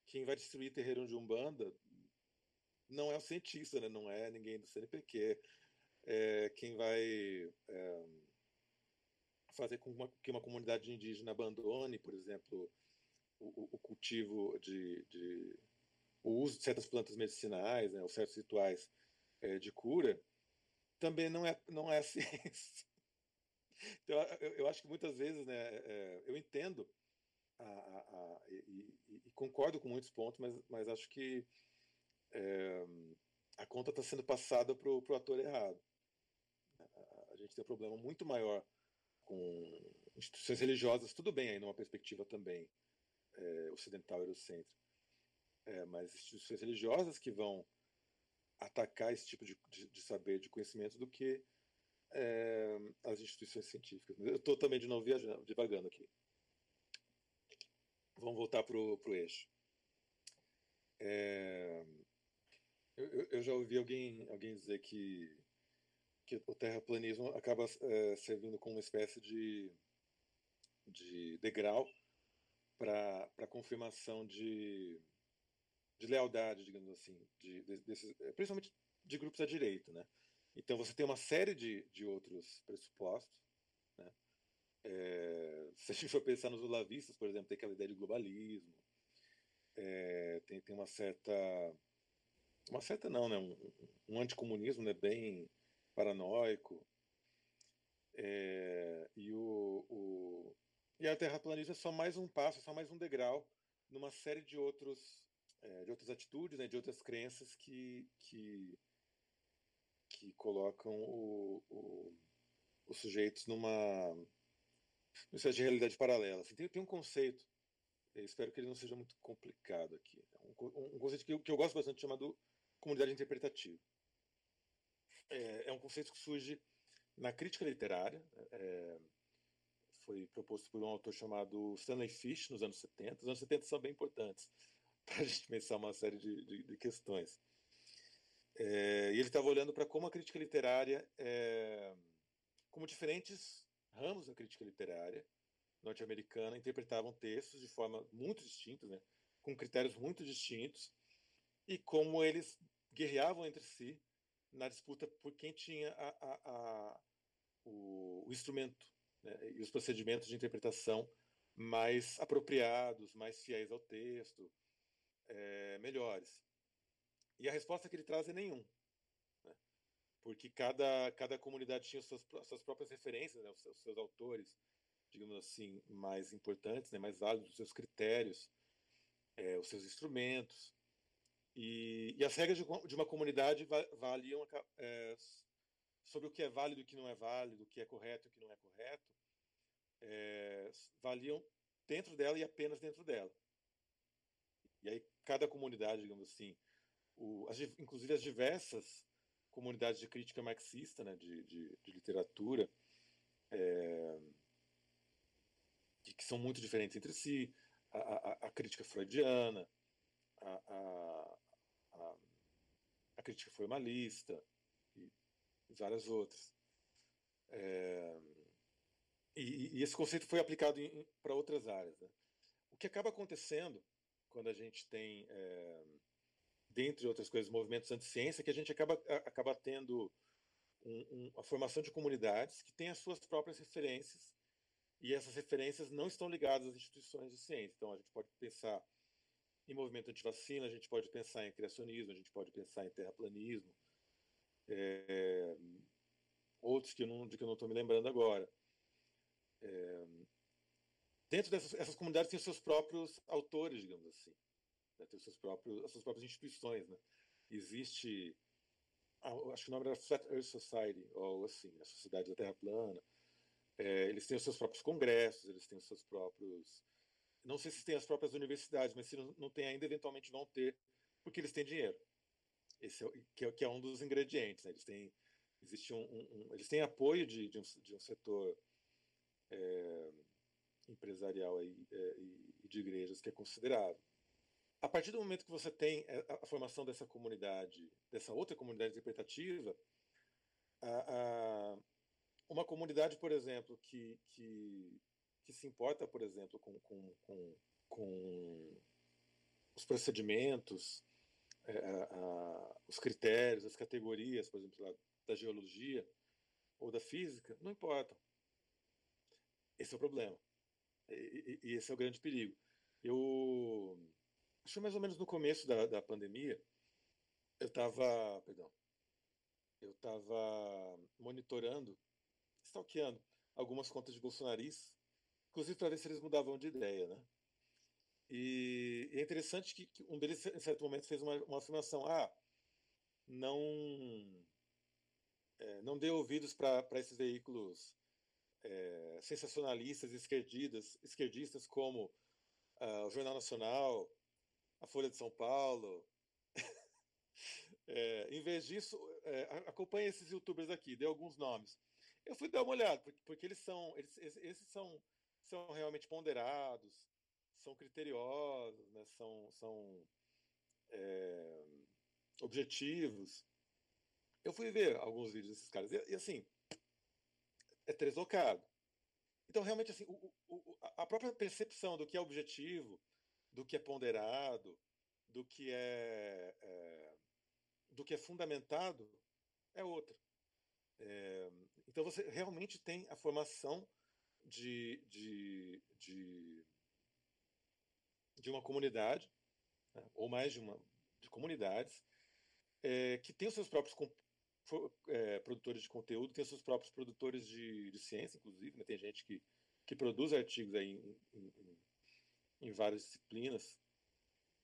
quem vai destruir terreiro de Umbanda não é o cientista, né? não é ninguém do CNPq, é, quem vai é, fazer com uma, que uma comunidade indígena abandone, por exemplo, o, o cultivo de, de, o uso de certas plantas medicinais, né, ou certos rituais é, de cura, também não é não é a ciência. Então, eu, eu acho que muitas vezes, né, é, eu entendo a, a, a, e, e, concordo com muitos pontos, mas, mas acho que é, a conta está sendo passada para o ator errado a gente tem um problema muito maior com instituições religiosas, tudo bem aí numa perspectiva também é, ocidental eurocêntrica, é, mas instituições religiosas que vão atacar esse tipo de, de, de saber, de conhecimento, do que é, as instituições científicas. Eu estou também de novo viajando, devagando aqui. Vamos voltar para o eixo. É, eu, eu, já ouvi alguém, alguém dizer que que o terraplanismo acaba é, servindo como uma espécie de, de degrau para a confirmação de, de lealdade, digamos assim, de, de, desses, é, principalmente de grupos à direita. Né? Então você tem uma série de, de outros pressupostos. Né? É, se a gente for pensar nos olavistas, por exemplo, tem aquela ideia de globalismo, é, tem, tem uma certa. Uma certa não, né? Um, um anticomunismo né? bem paranoico. É, e, o, o, e a terraplanismo é só mais um passo, só mais um degrau numa série de, outros, é, de outras atitudes, né, de outras crenças que, que, que colocam o, o, os sujeitos numa, numa espécie de realidade paralela. Assim, tem, tem um conceito, espero que ele não seja muito complicado aqui, é um, um conceito que eu, que eu gosto bastante chamado comunidade interpretativa é, é um conceito que surge na crítica literária. É, foi proposto por um autor chamado Stanley Fish nos anos 70. Os anos 70 são bem importantes para a gente pensar uma série de, de, de questões. É, e ele estava olhando para como a crítica literária, é, como diferentes ramos da crítica literária norte-americana interpretavam textos de forma muito distinta, né, com critérios muito distintos, e como eles guerreavam entre si na disputa por quem tinha a, a, a, o, o, instrumento né, e os procedimentos de interpretação mais apropriados, mais fiéis ao texto, é, melhores. E a resposta que ele traz é nenhum. Né? Porque cada, cada comunidade tinha suas, suas próprias referências, né? os, seus, os seus autores, digamos assim, mais importantes, né? mais válidos, os seus critérios, é, os seus instrumentos. E, e as regras de, de, uma comunidade valiam é, sobre o que é válido e o que não é válido, o que é correto e o que não é correto, é, valiam dentro dela e apenas dentro dela. E aí cada comunidade, digamos assim, o, as, inclusive as diversas comunidades de crítica marxista, né, de, de, de literatura, é, que, são muito diferentes entre si, a, a, a crítica freudiana, a, a, a, crítica formalista e várias outras. É, e, e, esse conceito foi aplicado para outras áreas. Né? O que acaba acontecendo quando a gente tem é, dentre outras coisas, movimentos anti-ciência, que a gente acaba, acaba tendo um, um, a formação de comunidades que têm as suas próprias referências e essas referências não estão ligadas às instituições de ciência. Então, a gente pode pensar em movimento anti-vacina, a gente pode pensar em criacionismo, a gente pode pensar em terraplanismo, é, outros que eu não, de que eu não estou me lembrando agora. É, dentro dessas essas comunidades tem os seus próprios autores, digamos assim né, ter seus próprios, as suas próprias instituições. Né? Existe, acho que o nome era Flat Earth Society, ou assim, a Sociedade da Terra Plana. É, eles têm os seus próprios congressos, eles têm os seus próprios. Não sei se têm as próprias universidades, mas se não, não tem ainda, eventualmente vão ter, porque eles têm dinheiro. Esse é, que, é, que é um dos ingredientes. Né? Eles têm existe um, um, um, eles têm apoio de, de, um, de um setor é, empresarial aí, é, e de igrejas que é considerável a partir do momento que você tem é, a, formação dessa comunidade, dessa outra comunidade interpretativa, a, a, uma comunidade, por exemplo, que, que, que se importa, por exemplo, com, com, com, com os procedimentos, é, os critérios, as categorias, por exemplo, lá, da geologia ou da física, não importam. Esse é o problema. E, e, e esse é o grande perigo. Eu acho mais ou menos no começo da, da pandemia, eu estava, perdão, eu estava monitorando, stalkeando algumas contas de bolsonaristas, inclusive para ver se eles mudavam de ideia, né? E, é interessante que, que, um deles, em certo momento, fez uma, uma afirmação: ah, não, é, não dê ouvidos para esses veículos é, sensacionalistas, esquerdistas, esquerdistas como uh, o Jornal Nacional, a Folha de São Paulo. é, em vez disso, é, acompanhe esses youtubers aqui, dê alguns nomes. Eu fui dar uma olhada, porque, porque eles são, eles, esses são, são realmente ponderados, são criteriosos, né, são, são é, objetivos. Eu fui ver alguns vídeos desses caras, e, e assim, é deslocado. Então, realmente, assim, o, o, a própria percepção do que é objetivo, do que é ponderado, do que é, é do que é fundamentado é outra. É, então você realmente tem a formação de, de, de, de uma comunidade, né, ou mais de uma de comunidades, é, que tem os seus próprios é, produtores de conteúdo, tem seus próprios produtores de, de ciência, inclusive. Né, tem gente que, que produz artigos aí em, em, em várias disciplinas.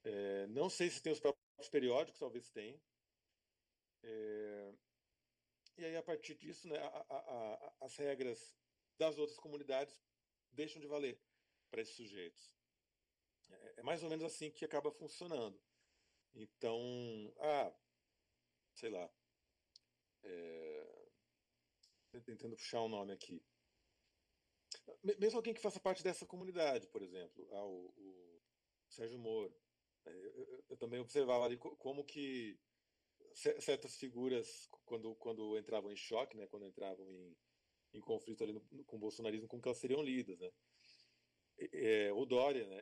É, não sei se tem os próprios periódicos, talvez tenha. É, e aí, a partir disso, né, a, a, a, as regras das outras comunidades deixam de valer para esses sujeitos. É, é, mais ou menos assim que acaba funcionando. Então, ah, sei lá, é, tentando puxar um nome aqui. Mesmo alguém que faça parte dessa comunidade, por exemplo, ah, o, o Sérgio Moro. É, eu, eu, eu, também observava ali como que certas figuras, quando, quando entravam em choque, né, quando entravam em, em conflito ali no, com o bolsonarismo, como que elas seriam lidas. Né? É, o Dória, né,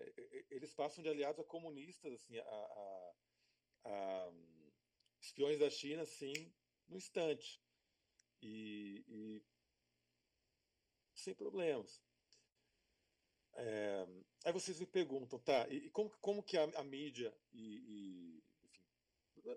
eles passam de aliados a comunistas, assim, a, a, a espiões da China, assim, no instante. E, e sem problemas. É, aí vocês me perguntam, tá, e, como, como que a, a mídia e, e, enfim,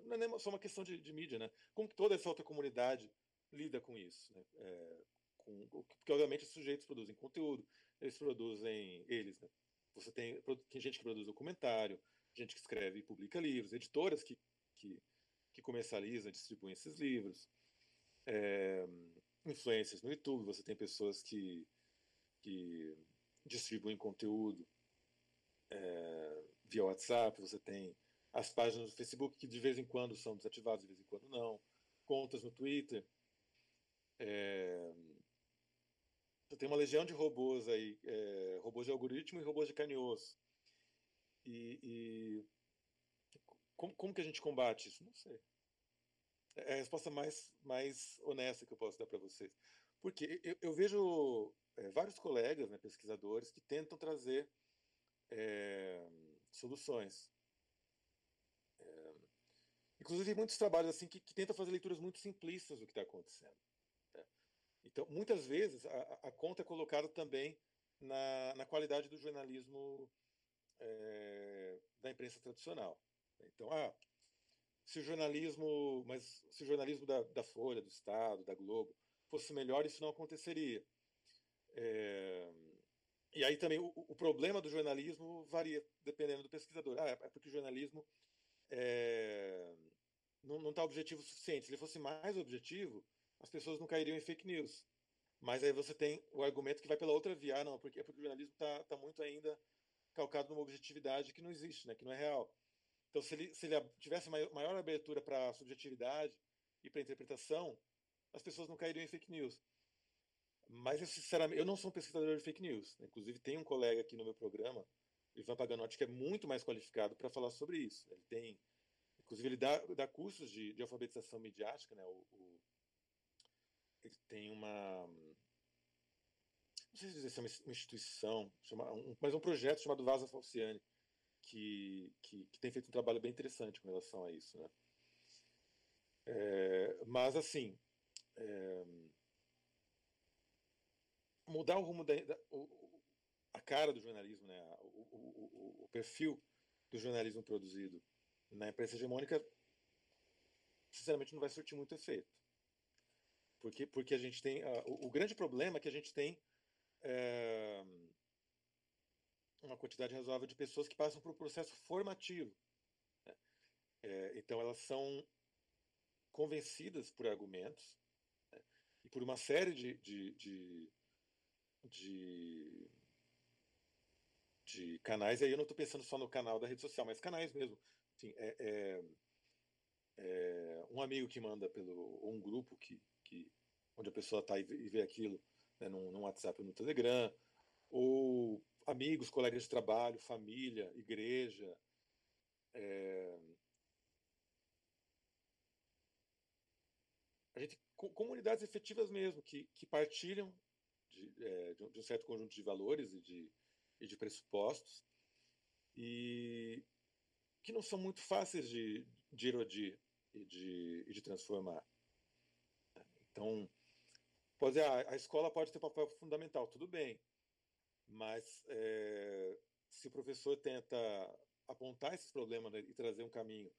não é só uma questão de, de, mídia, né? Como que toda essa outra comunidade lida com isso, né? É, com, porque obviamente os sujeitos produzem conteúdo, eles produzem eles, né? Você tem, tem gente que produz documentário, gente que escreve e publica livros, editoras que, que, que comercializam e distribuem esses livros, é, influências no YouTube, você tem pessoas que, que distribuem conteúdo é, via WhatsApp, você tem as páginas do Facebook que de vez em quando são desativadas, de vez em quando não, contas no Twitter. É, tem uma legião de robôs aí, é, robôs de algoritmo e robôs de carne osso. E, e como, como, que a gente combate isso? Não sei. É a resposta mais, mais honesta que eu posso dar para vocês. Porque eu, eu vejo é, vários colegas, né, pesquisadores, que tentam trazer é, soluções. É, inclusive, muitos trabalhos assim que, que, tentam fazer leituras muito simplistas do que está acontecendo. Né? Então, muitas vezes, a, a, conta é colocada também na, na qualidade do jornalismo é, da imprensa tradicional. Então, ah, se o jornalismo, mas se o jornalismo da, da Folha, do Estado, da Globo fosse melhor, isso não aconteceria. É, e aí também o, o, problema do jornalismo varia dependendo do pesquisador. Ah, é porque o jornalismo é, não está objetivo o suficiente. Se ele fosse mais objetivo, as pessoas não cairiam em fake news. Mas aí você tem o argumento que vai pela outra via. Ah, não, porque, é porque o jornalismo está tá muito ainda calcado numa objetividade que não existe, né, que não é real. Então, se ele, se ele tivesse maior abertura para a subjetividade e para interpretação, as pessoas não cairiam em fake news. Mas, eu, sinceramente, eu não sou um pesquisador de fake news. Né? Inclusive, tem um colega aqui no meu programa, Ivan Paganotti, que é muito mais qualificado para falar sobre isso. Ele tem, inclusive, ele dá, dá cursos de, de alfabetização midiática, né? O, o, ele tem uma, não sei se dizer se é uma instituição, chama, um, mas um projeto chamado Vaza Falciani, que, que, que, tem feito um trabalho bem interessante com relação a isso, né? É, mas assim, é, mudar o rumo da, da o, a cara do jornalismo, né, o, o, o, perfil do jornalismo produzido na imprensa hegemônica, sinceramente, não vai surtir muito efeito. Porque, porque a gente tem. O, o, grande problema é que a gente tem é, uma quantidade razoável de pessoas que passam por um processo formativo. Né? É, então, elas são convencidas por argumentos né? e por uma série de, de, de de, de canais, e aí eu não estou pensando só no canal da rede social, mas canais mesmo. Assim, é, é, um amigo que manda pelo ou um grupo que, que onde a pessoa está e vê aquilo né, no WhatsApp ou no Telegram, ou amigos, colegas de trabalho, família, igreja. É... A gente, comunidades efetivas mesmo, que, que partilham de, é, de, um certo conjunto de valores e de, e de pressupostos, e que não são muito fáceis de, de erodir e de, e de transformar. Então, pode dizer, ah, a escola pode ter um papel fundamental, tudo bem, mas é, se o professor tenta apontar esses problemas né, e trazer um caminho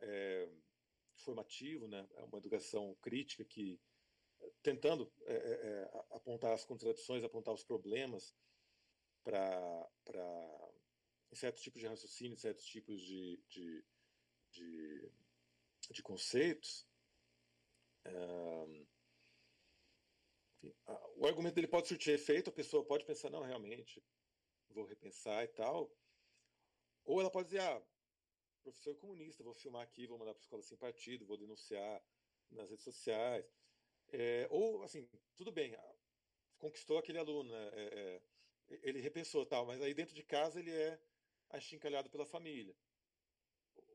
é, formativo, né, uma educação crítica que tentando é, é, é apontar as contradições, apontar os problemas para certos tipos de raciocínio, certos tipos de, de, de, de conceitos. O argumento dele pode surtir efeito, a pessoa pode pensar, não, realmente, vou repensar e tal. Ou ela pode dizer, ah, professor comunista, vou filmar aqui, vou mandar para a escola sem partido, vou denunciar nas redes sociais. É, ou, assim, tudo bem, conquistou aquele aluno, né? é, é, ele repensou tal, mas aí dentro de casa ele é achincalhado pela família,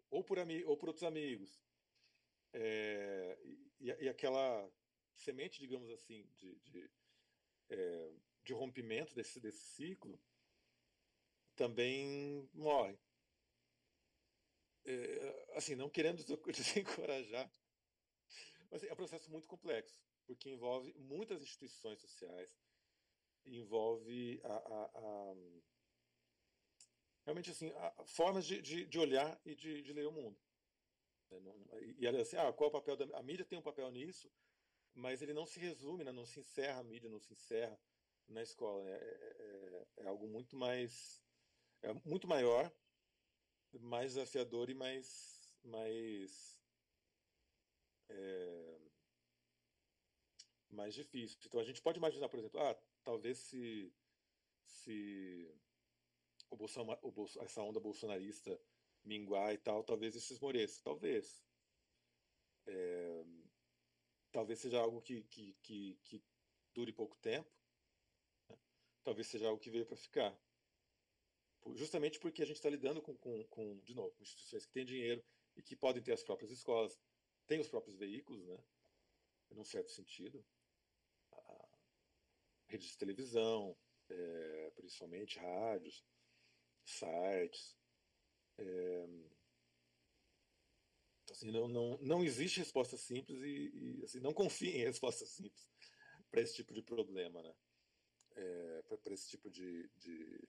ou por, ou por outros amigos. É, e, e, aquela semente, digamos assim, de, de, é, de rompimento desse, desse ciclo também morre. É, assim, não querendo desencorajar mas é um processo muito complexo, porque envolve muitas instituições sociais, envolve a, a, a realmente assim a, formas de, de, de, olhar e de, de ler o mundo. Né, e ela assim, ah, qual é o papel da a mídia tem um papel nisso, mas ele não se resume, né? não se encerra a mídia, não se encerra na escola. Né? É, é, é algo muito mais é muito maior, mais desafiador e mais mais é, mais difícil. Então a gente pode imaginar, por exemplo, ah, talvez se se o Bolsonaro, o essa onda bolsonarista minguar e tal, talvez isso esmoreça, talvez. É, talvez seja algo que, que, que, que dure pouco tempo, né? talvez seja algo que veio para ficar. Justamente porque a gente está lidando com, com, com, de novo, com instituições que têm dinheiro e que podem ter as próprias escolas, têm os próprios veículos, né? num certo sentido, redes de televisão, é, principalmente rádios, sites. É, assim, não, não, não existe resposta simples e, e assim, não confie em resposta simples para esse tipo de problema, né? É, para esse tipo de, de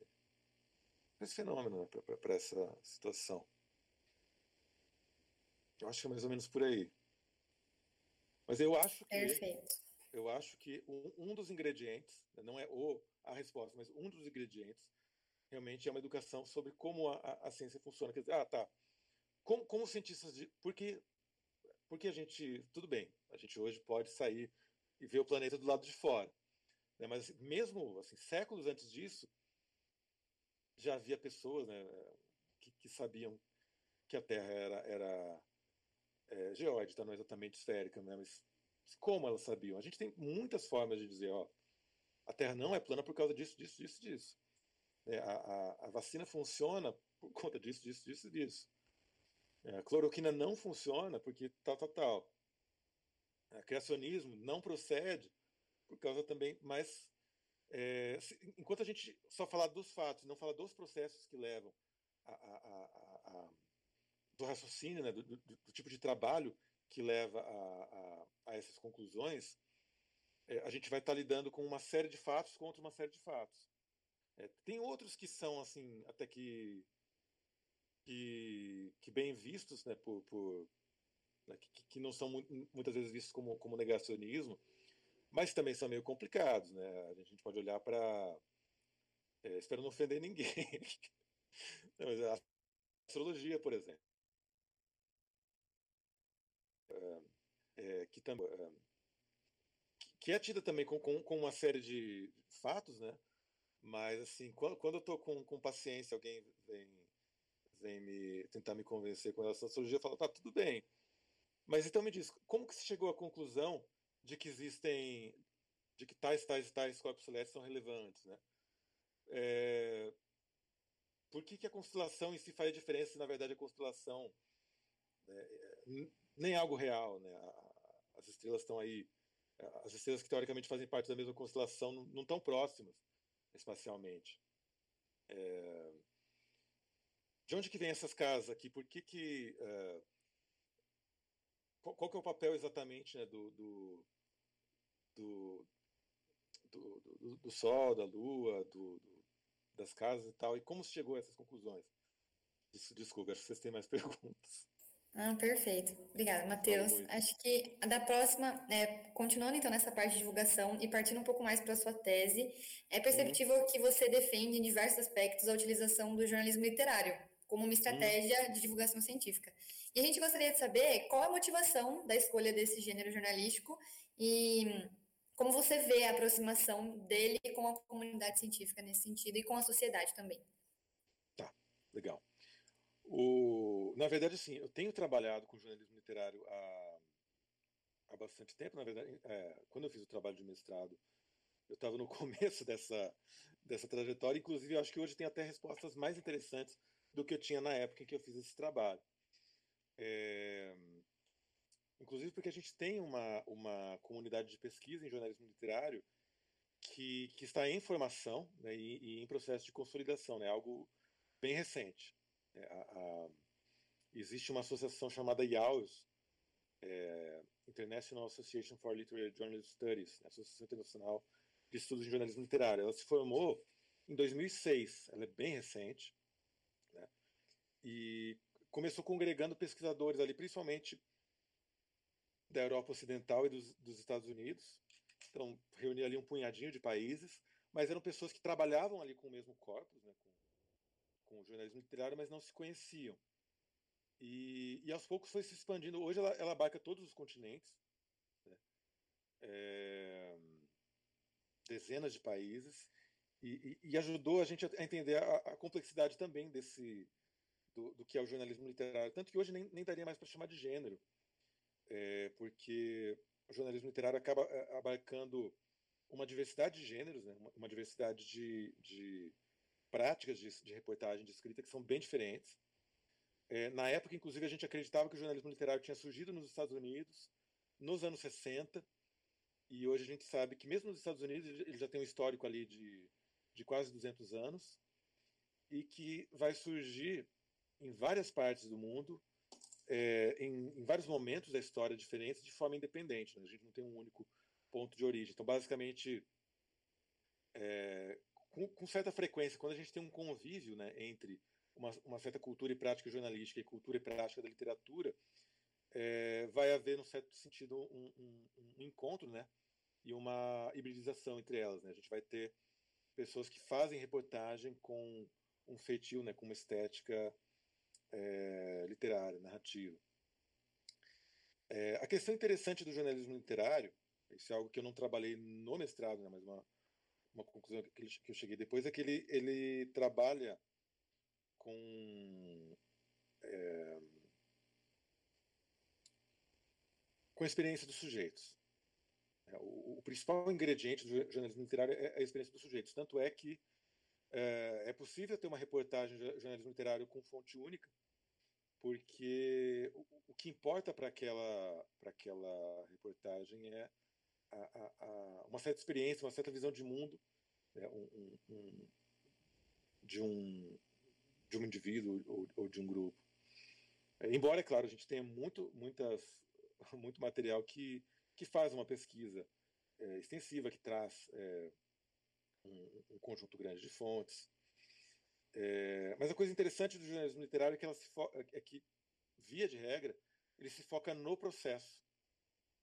esse fenômeno, né? para essa situação. Eu acho que é mais ou menos por aí. Mas eu acho que Perfeito. eu acho que um, um dos ingredientes, né, não é o a resposta, mas um dos ingredientes realmente é uma educação sobre como a, a, a ciência funciona. Quer dizer, ah, tá. Como, como cientistas de. Porque, porque a gente. Tudo bem, a gente hoje pode sair e ver o planeta do lado de fora. Né? Mas mesmo assim, séculos antes disso, já havia pessoas né, que, que sabiam que a Terra era, era é, geóide, não exatamente esférica, né? mas como elas sabiam? A gente tem muitas formas de dizer, ó, a Terra não é plana por causa disso, disso, disso, disso. É, a, a, a, vacina funciona por conta disso, disso, disso, disso. É, a cloroquina não funciona porque tal, tal, tal. O criacionismo não procede por causa também, mas é, se, enquanto a gente só falar dos fatos, não falar dos processos que levam a, a, do raciocínio, né, do, do, do, tipo de trabalho que leva a, essas conclusões, é, a gente vai estar lidando com uma série de fatos contra uma série de fatos. É, tem outros que são assim até que que, que bem vistos, né, por, por né, que, que, não são muitas vezes vistos como, como negacionismo, mas também são meio complicados, né? A gente pode olhar para é, espero não ofender ninguém. não, mas a astrologia, por exemplo, é, é, que também que é tida também com, com, com uma série de fatos, né? Mas, assim, quando, quando eu estou com, com paciência, alguém vem, vem me tentar me convencer com relação à cirurgia, eu falo, tá, tudo bem. Mas então me diz, como que você chegou à conclusão de que existem, de que tais, tais, tais corpos celestes são relevantes, né? É, por que, que a constelação em si faz diferença se na verdade a constelação né, nem é algo real, né? As estrelas estão aí, as estrelas que teoricamente fazem parte da mesma constelação não estão próximas espacialmente. É... De onde que vem essas casas aqui? Por que que... Uh... Qual, qual, que é o papel exatamente né, do, do, do, do, do, Sol, da Lua, do, das casas e tal? E como se chegou a essas conclusões? Desculpa, acho que vocês têm mais perguntas. Ah, perfeito. Obrigada, Matheus. Acho que da próxima, é, continuando então nessa parte de divulgação e partindo um pouco mais para a sua tese, é perceptível uhum. que você defende em diversos aspectos a utilização do jornalismo literário como uma estratégia uhum. de divulgação científica. E a gente gostaria de saber qual a motivação da escolha desse gênero jornalístico e como você vê a aproximação dele com a comunidade científica nesse sentido e com a sociedade também. Tá, legal. O, na verdade, sim, eu tenho trabalhado com jornalismo literário há, há bastante tempo. Na verdade, é, quando eu fiz o trabalho de mestrado, eu estava no começo dessa, dessa trajetória. Inclusive, eu acho que hoje tem até respostas mais interessantes do que eu tinha na época em que eu fiz esse trabalho. É, inclusive porque a gente tem uma, uma comunidade de pesquisa em jornalismo literário que, que está em formação né, e, e, em processo de consolidação, né, algo bem recente. É, a, a, existe uma associação chamada IAUS, é, International Association for Literary Journalism Studies, né, Associação Internacional de Estudos em Jornalismo Literário. Ela se formou em 2006, ela é bem recente? E começou congregando pesquisadores ali, principalmente da Europa Ocidental e dos, dos Estados Unidos. Então, reunia ali um punhadinho de países, mas eram pessoas que trabalhavam ali com o mesmo corpus, né, com, com o jornalismo literário, mas não se conheciam. E, e aos poucos foi se expandindo. Hoje ela, ela abarca todos os continentes, né? é, dezenas de países, e, e, e, ajudou a gente a entender a, a complexidade também desse do, do, que é o jornalismo literário. Tanto que hoje nem, nem daria mais para chamar de gênero, é, porque o jornalismo literário acaba é, abarcando uma diversidade de gêneros, né? uma, uma diversidade de, de práticas de, de, reportagem, de escrita, que são bem diferentes. É, na época, inclusive, a gente acreditava que o jornalismo literário tinha surgido nos Estados Unidos nos anos 60, e hoje a gente sabe que, mesmo nos Estados Unidos, ele já tem um histórico ali de, de quase 200 anos, e que vai surgir em várias partes do mundo, é, em, em, vários momentos da história diferentes, de forma independente. Né? A gente não tem um único ponto de origem. Então, basicamente, é, com, com, certa frequência, quando a gente tem um convívio né, entre uma, uma, certa cultura e prática jornalística e cultura e prática da literatura, é, vai haver, num certo sentido, um, um, um, encontro né, e uma hibridização entre elas. Né? A gente vai ter pessoas que fazem reportagem com um feitio, né, com uma estética é, narrativa. É, a questão interessante do jornalismo literário, isso é algo que eu não trabalhei no mestrado, né, mas uma, uma conclusão que, que eu cheguei depois, é que ele, ele trabalha com é, com a experiência dos sujeitos. É, o, o, principal ingrediente do jornalismo literário é a experiência dos sujeitos. Tanto é que é, é possível ter uma reportagem de jornalismo literário com fonte única, porque o, o que importa para aquela, aquela reportagem é a, a, a, uma certa experiência, uma certa visão de mundo né, um, um, de um de um indivíduo ou, ou de um grupo. É, embora, é claro, a gente tenha muito, muitas, muito material que, que faz uma pesquisa é, extensiva, que traz é, um, um, conjunto grande de fontes. É, mas a coisa interessante do jornalismo literário é que, ela se é que, via de regra, ele se foca no processo.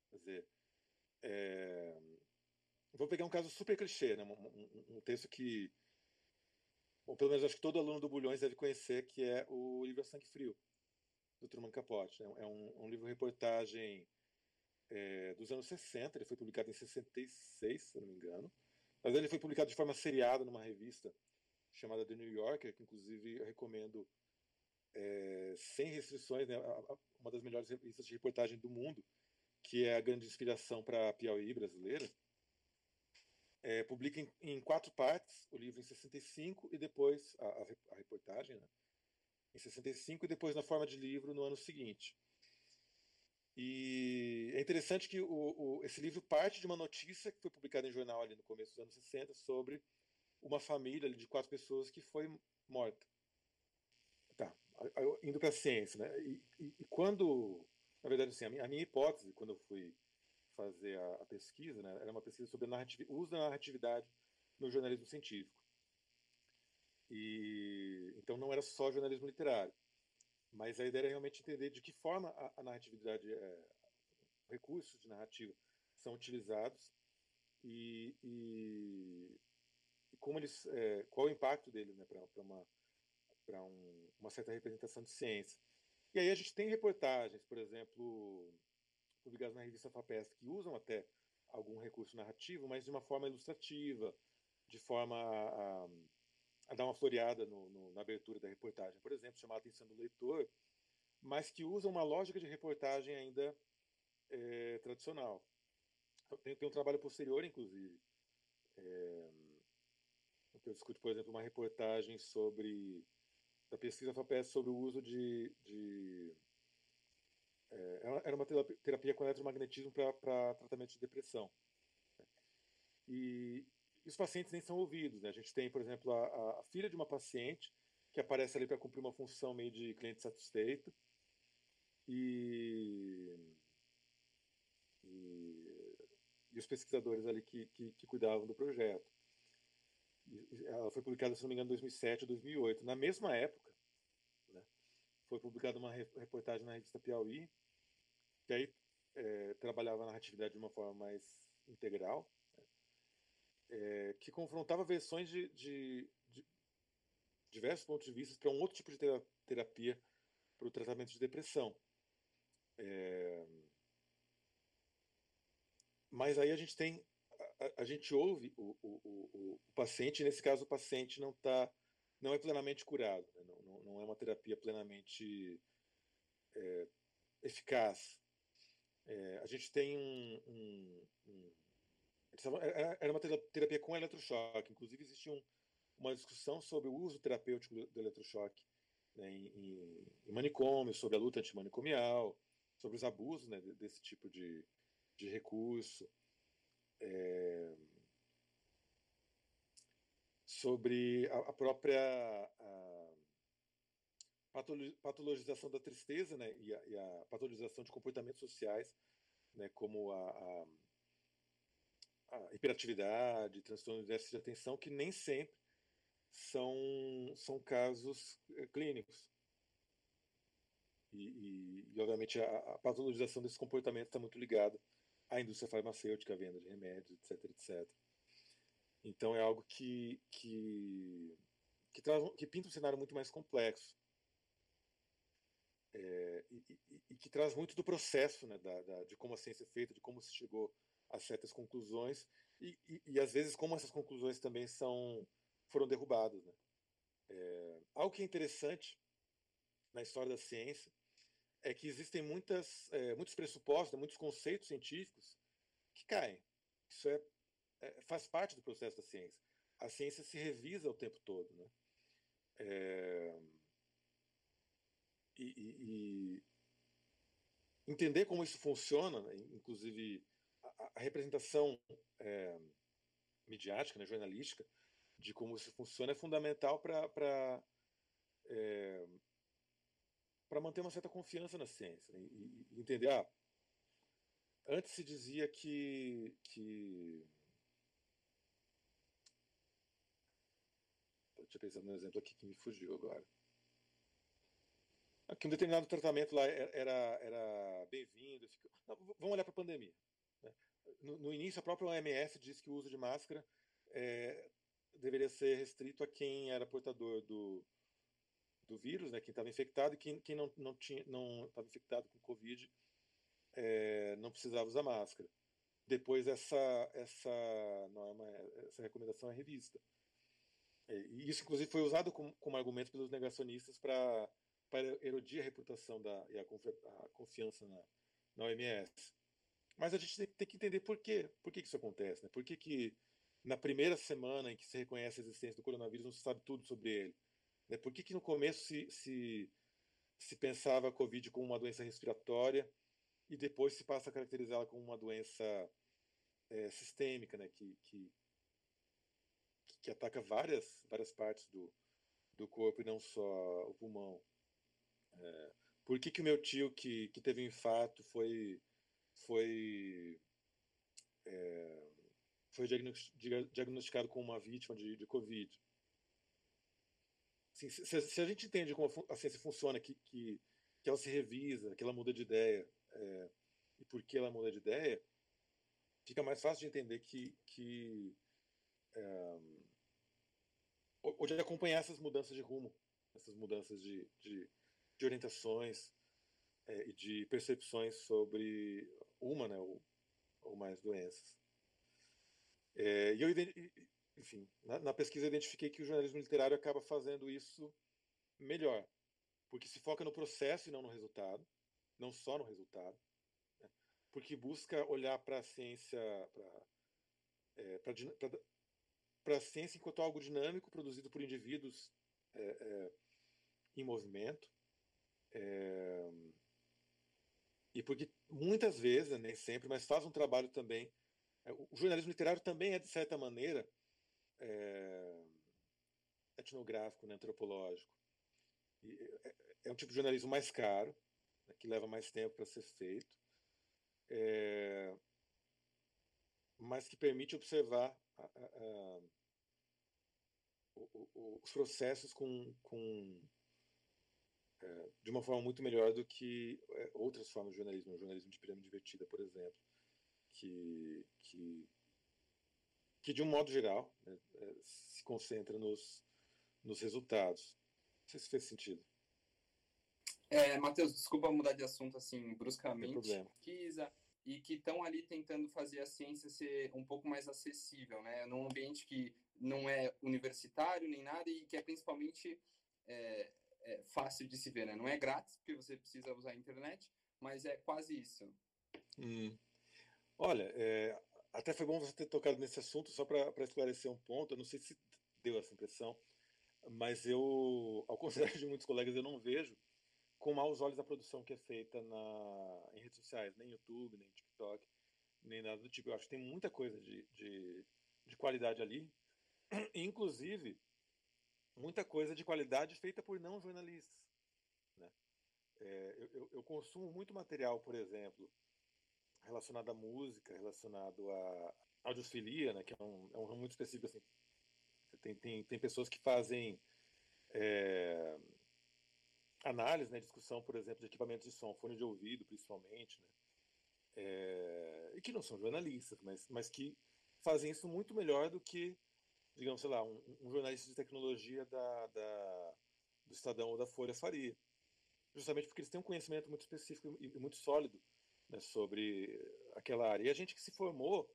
Quer dizer, é, vou pegar um caso super clichê, né? um, um, um texto que ou pelo menos acho que todo aluno do Bulhões deve conhecer, que é o livro Sangue Frio, do Truman Capote. É um, um livro-reportagem é, dos anos 60, ele foi publicado em 66, se não me engano. Mas ele foi publicado de forma seriada numa revista chamada The New Yorker, que inclusive recomendo é, sem restrições, né, uma das melhores revistas de reportagem do mundo, que é a grande inspiração para a Piauí brasileira é, publica em, em, quatro partes o livro em 65 e depois a, a reportagem né? em 65 e depois na forma de livro no ano seguinte. E é interessante que o, o, esse livro parte de uma notícia que foi publicada em jornal ali no começo dos anos 60 sobre uma família de quatro pessoas que foi morta. Tá, indo para a ciência, né? E, e, e, quando, na verdade, assim, a minha, a minha hipótese, quando eu fui fazer a, a pesquisa, né, era uma pesquisa sobre o uso da narratividade no jornalismo científico. E então não era só jornalismo literário, mas a ideia era realmente entender de que forma a, a narratividade, é, recursos de narrativa são utilizados e, e, como eles, é, qual o impacto deles, né, para uma um, uma certa representação de ciência. E aí a gente tem reportagens, por exemplo, publicados na revista FAPEST, que usam até algum recurso narrativo, mas de uma forma ilustrativa, de forma a, a, dar uma floreada no, no, na abertura da reportagem, por exemplo, chamar a atenção do leitor, mas que usam uma lógica de reportagem ainda é, tradicional. Tem, tem, um trabalho posterior, inclusive, é, eu discuto, por exemplo, uma reportagem sobre da pesquisa FAPEST sobre o uso de, de é, era uma terapia com eletromagnetismo para tratamento de depressão. E, e, os pacientes nem são ouvidos. Né? A gente tem, por exemplo, a, a filha de uma paciente que aparece ali para cumprir uma função meio de cliente satisfeito. E, e e os pesquisadores ali que, que, que cuidavam do projeto. Ela foi publicada, se não me engano, em 2007 ou 2008. Na mesma época, né, foi publicada uma reportagem na revista Piauí, que aí é, trabalhava a narratividade de uma forma mais integral, né, é, que confrontava versões de, de, de diversos pontos de vista para um outro tipo de terapia para o tratamento de depressão. É, mas aí a gente tem, a, gente ouve o, o, o, o, paciente, nesse caso o paciente não tá, não é plenamente curado, né? não, não, não, é uma terapia plenamente é, eficaz. É, a gente tem um, um, um, era uma terapia com eletrochoque, inclusive existia um, uma discussão sobre o uso terapêutico do, do eletrochoque né, em, em manicômio, sobre a luta antimanicomial, sobre os abusos né, desse tipo de, de recurso, é, sobre a, a própria a patologização da tristeza né, e, a, e a patologização de comportamentos sociais, né, como a, a, hiperatividade, transtorno de déficit de atenção, que nem sempre são, são casos eh, clínicos. E, e, e obviamente, a, a patologização desse comportamento está muito ligada a indústria farmacêutica, a venda de remédios, etc, etc. Então é algo que, que, que, traz, que pinta um cenário muito mais complexo. É, e, e, e, que traz muito do processo né, da, da, de como a ciência é feita, de como se chegou a certas conclusões e, e, às vezes como essas conclusões também são foram derrubadas. Né? É, algo que é interessante na história da ciência é que existem muitas, é, muitos pressupostos, muitos conceitos científicos que caem. Isso é, é, faz parte do processo da ciência. A ciência se revisa o tempo todo. Né? É, e, e, entender como isso funciona, né? inclusive a, a representação é, midiática, né, jornalística, de como isso funciona é fundamental para é, para manter uma certa confiança na ciência né? e, e, entender, ah, antes se dizia que, que deixa eu pensar num exemplo aqui que me fugiu agora. Aqui um determinado tratamento lá era, era bem-vindo. Vamos olhar para a pandemia. Né? No, no, início, a própria OMS disse que o uso de máscara é, deveria ser restrito a quem era portador do, do vírus, né, quem estava infectado, e quem, quem não não tinha não estava infectado com Covid é, não precisava usar máscara. Depois essa essa norma, essa recomendação é revista. É, e isso inclusive foi usado como, como argumento pelos negacionistas para para erodir a reputação da e a, a confiança na, na OMS. Mas a gente tem, que entender por quê, por que, que isso acontece, né? Por que, que na primeira semana em que se reconhece a existência do coronavírus não se sabe tudo sobre ele? Né? Por que, que no começo se, se, se pensava a Covid como uma doença respiratória e depois se passa a caracterizá-la como uma doença é, sistêmica, né? que, que, que ataca várias, várias partes do, do corpo e não só o pulmão? É, por que, que o meu tio que, que teve um infarto foi, foi, é, foi diagnosticado como uma vítima de, de Covid? Assim, se, se, a gente entende como a ciência funciona, que, que, que ela se revisa, que ela muda de ideia, é, e por que ela muda de ideia, fica mais fácil de entender que, que é, ou de acompanhar essas mudanças de rumo, essas mudanças de, de, de orientações é, e de percepções sobre uma né, ou, ou mais doenças. É, e eu enfim, na, na, pesquisa eu identifiquei que o jornalismo literário acaba fazendo isso melhor, porque se foca no processo e não no resultado, não só no resultado, né? porque busca olhar para a ciência, para é, a ciência enquanto algo dinâmico produzido por indivíduos é, é, em movimento, é, e porque muitas vezes, nem sempre, mas faz um trabalho também. É, o jornalismo literário também é, de certa maneira, é, etnográfico, né, antropológico. E é, é, um tipo de jornalismo mais caro, né, que leva mais tempo para ser feito. É, mas que permite observar a, a, a, os processos com, com é, de uma forma muito melhor do que é, outras formas de jornalismo, o jornalismo de pirâmide invertida, por exemplo, que, que, que de um modo geral né, é, se concentra nos, nos resultados. Não sei se fez sentido. É, Matheus, desculpa mudar de assunto assim bruscamente. Kisa, e que estão ali tentando fazer a ciência ser um pouco mais acessível, né? Num ambiente que não é universitário nem nada e que é principalmente é, é fácil de se ver, né? Não é grátis, porque você precisa usar a internet, mas é quase isso. Hum. Olha, é, até foi bom você ter tocado nesse assunto, só para esclarecer um ponto. Eu não sei se deu essa impressão, mas eu, ao contrário de muitos colegas, eu não vejo com maus olhos a produção que é feita na, em redes sociais, nem YouTube, nem TikTok, nem nada do tipo. Eu acho que tem muita coisa de, de, de qualidade ali, inclusive muita coisa de qualidade feita por não jornalistas. Né? É, eu, eu, consumo muito material, por exemplo, relacionado à música, relacionado à audiofilia, né, que é um, é um ramo muito específico. Assim. Tem, tem, tem pessoas que fazem é, análise, né, discussão, por exemplo, de equipamentos de som, fone de ouvido, principalmente, né, é, e que não são jornalistas, mas, mas que fazem isso muito melhor do que, digamos, sei lá, um, um jornalista de tecnologia da, da, do Estadão ou da Folha faria. Justamente porque eles têm um conhecimento muito específico e, muito sólido né, sobre aquela área. E a gente que se formou,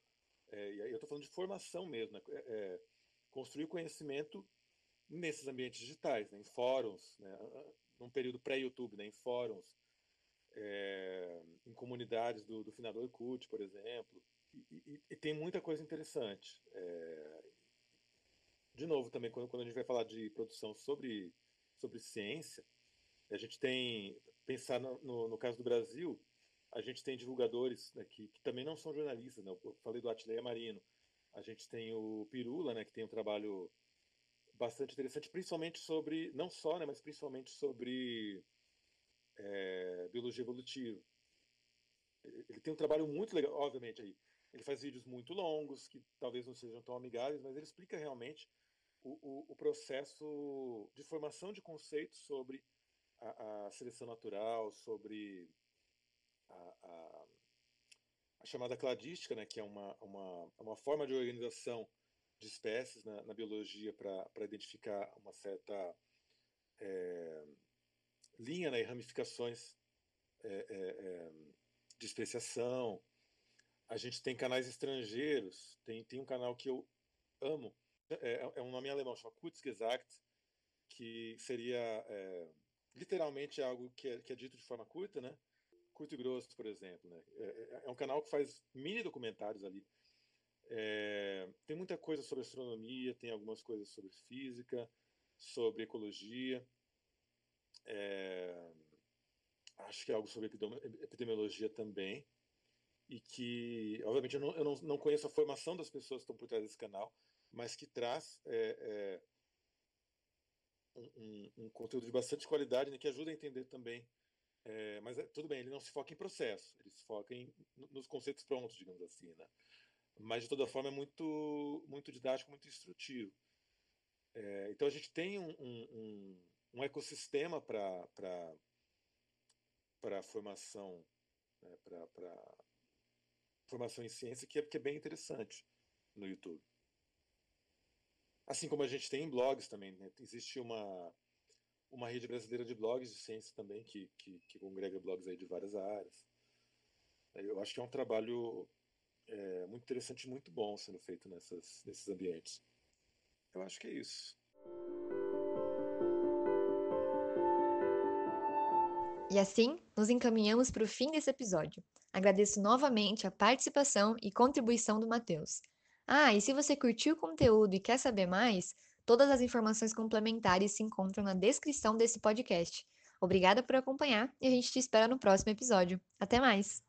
é, e eu estou falando de formação mesmo, né, é, construir conhecimento nesses ambientes digitais, né, em fóruns, né, num período pré-YouTube, né, em fóruns, é, em comunidades do, do finador Orkut, por exemplo, e, e, e, tem muita coisa interessante. É, de novo, também, quando, quando a gente vai falar de produção sobre, sobre ciência, a gente tem, pensar no, no, no caso do Brasil, a gente tem divulgadores né, que, também não são jornalistas, né? eu falei do Atleia Marino, a gente tem o Pirula, né, que tem um trabalho bastante interessante, principalmente sobre, não só, né, mas principalmente sobre é, biologia evolutiva. Ele tem um trabalho muito legal, obviamente, aí. Ele faz vídeos muito longos, que talvez não sejam tão amigáveis, mas ele explica realmente o, o, o processo de formação de conceitos sobre a, a seleção natural, sobre a, a, chamada cladística, né, que é uma, uma, uma forma de organização de espécies na, na biologia para identificar uma certa é, linha né, e ramificações é, é, é, de especiação. A gente tem canais estrangeiros, tem, tem um canal que eu amo, é, é um nome alemão, chama Kurzgesagt, que seria é, literalmente algo que é, que é dito de forma curta, né? Curto e grosso, por exemplo. Né? É, é um canal que faz mini documentários ali é, tem muita coisa sobre astronomia, tem algumas coisas sobre física, sobre ecologia. É, acho que é algo sobre epidemiologia também. E que, obviamente, eu, não, eu não, conheço a formação das pessoas que estão por trás desse canal, mas que traz é, é um, um, um, conteúdo de bastante qualidade, né, que ajuda a entender também. É, mas é, tudo bem, ele não se foca em processo, ele se foca em, nos conceitos prontos, digamos assim. Né? mas de toda forma é muito, muito didático, muito instrutivo. É, então a gente tem um, um, um ecossistema para a formação, né, para formação em ciência que é, que é bem interessante no YouTube. Assim como a gente tem em blogs também. Né? Existe uma, uma rede brasileira de blogs de ciência também que, que, que congrega blogs aí de várias áreas. Eu acho que é um trabalho é, muito interessante, muito bom sendo feito nessas, nesses ambientes. Eu acho que é isso. E assim, nos encaminhamos para o fim desse episódio. Agradeço novamente a participação e contribuição do Matheus. Ah, e se você curtiu o conteúdo e quer saber mais, todas as informações complementares se encontram na descrição desse podcast. Obrigada por acompanhar e a gente te espera no próximo episódio. Até mais!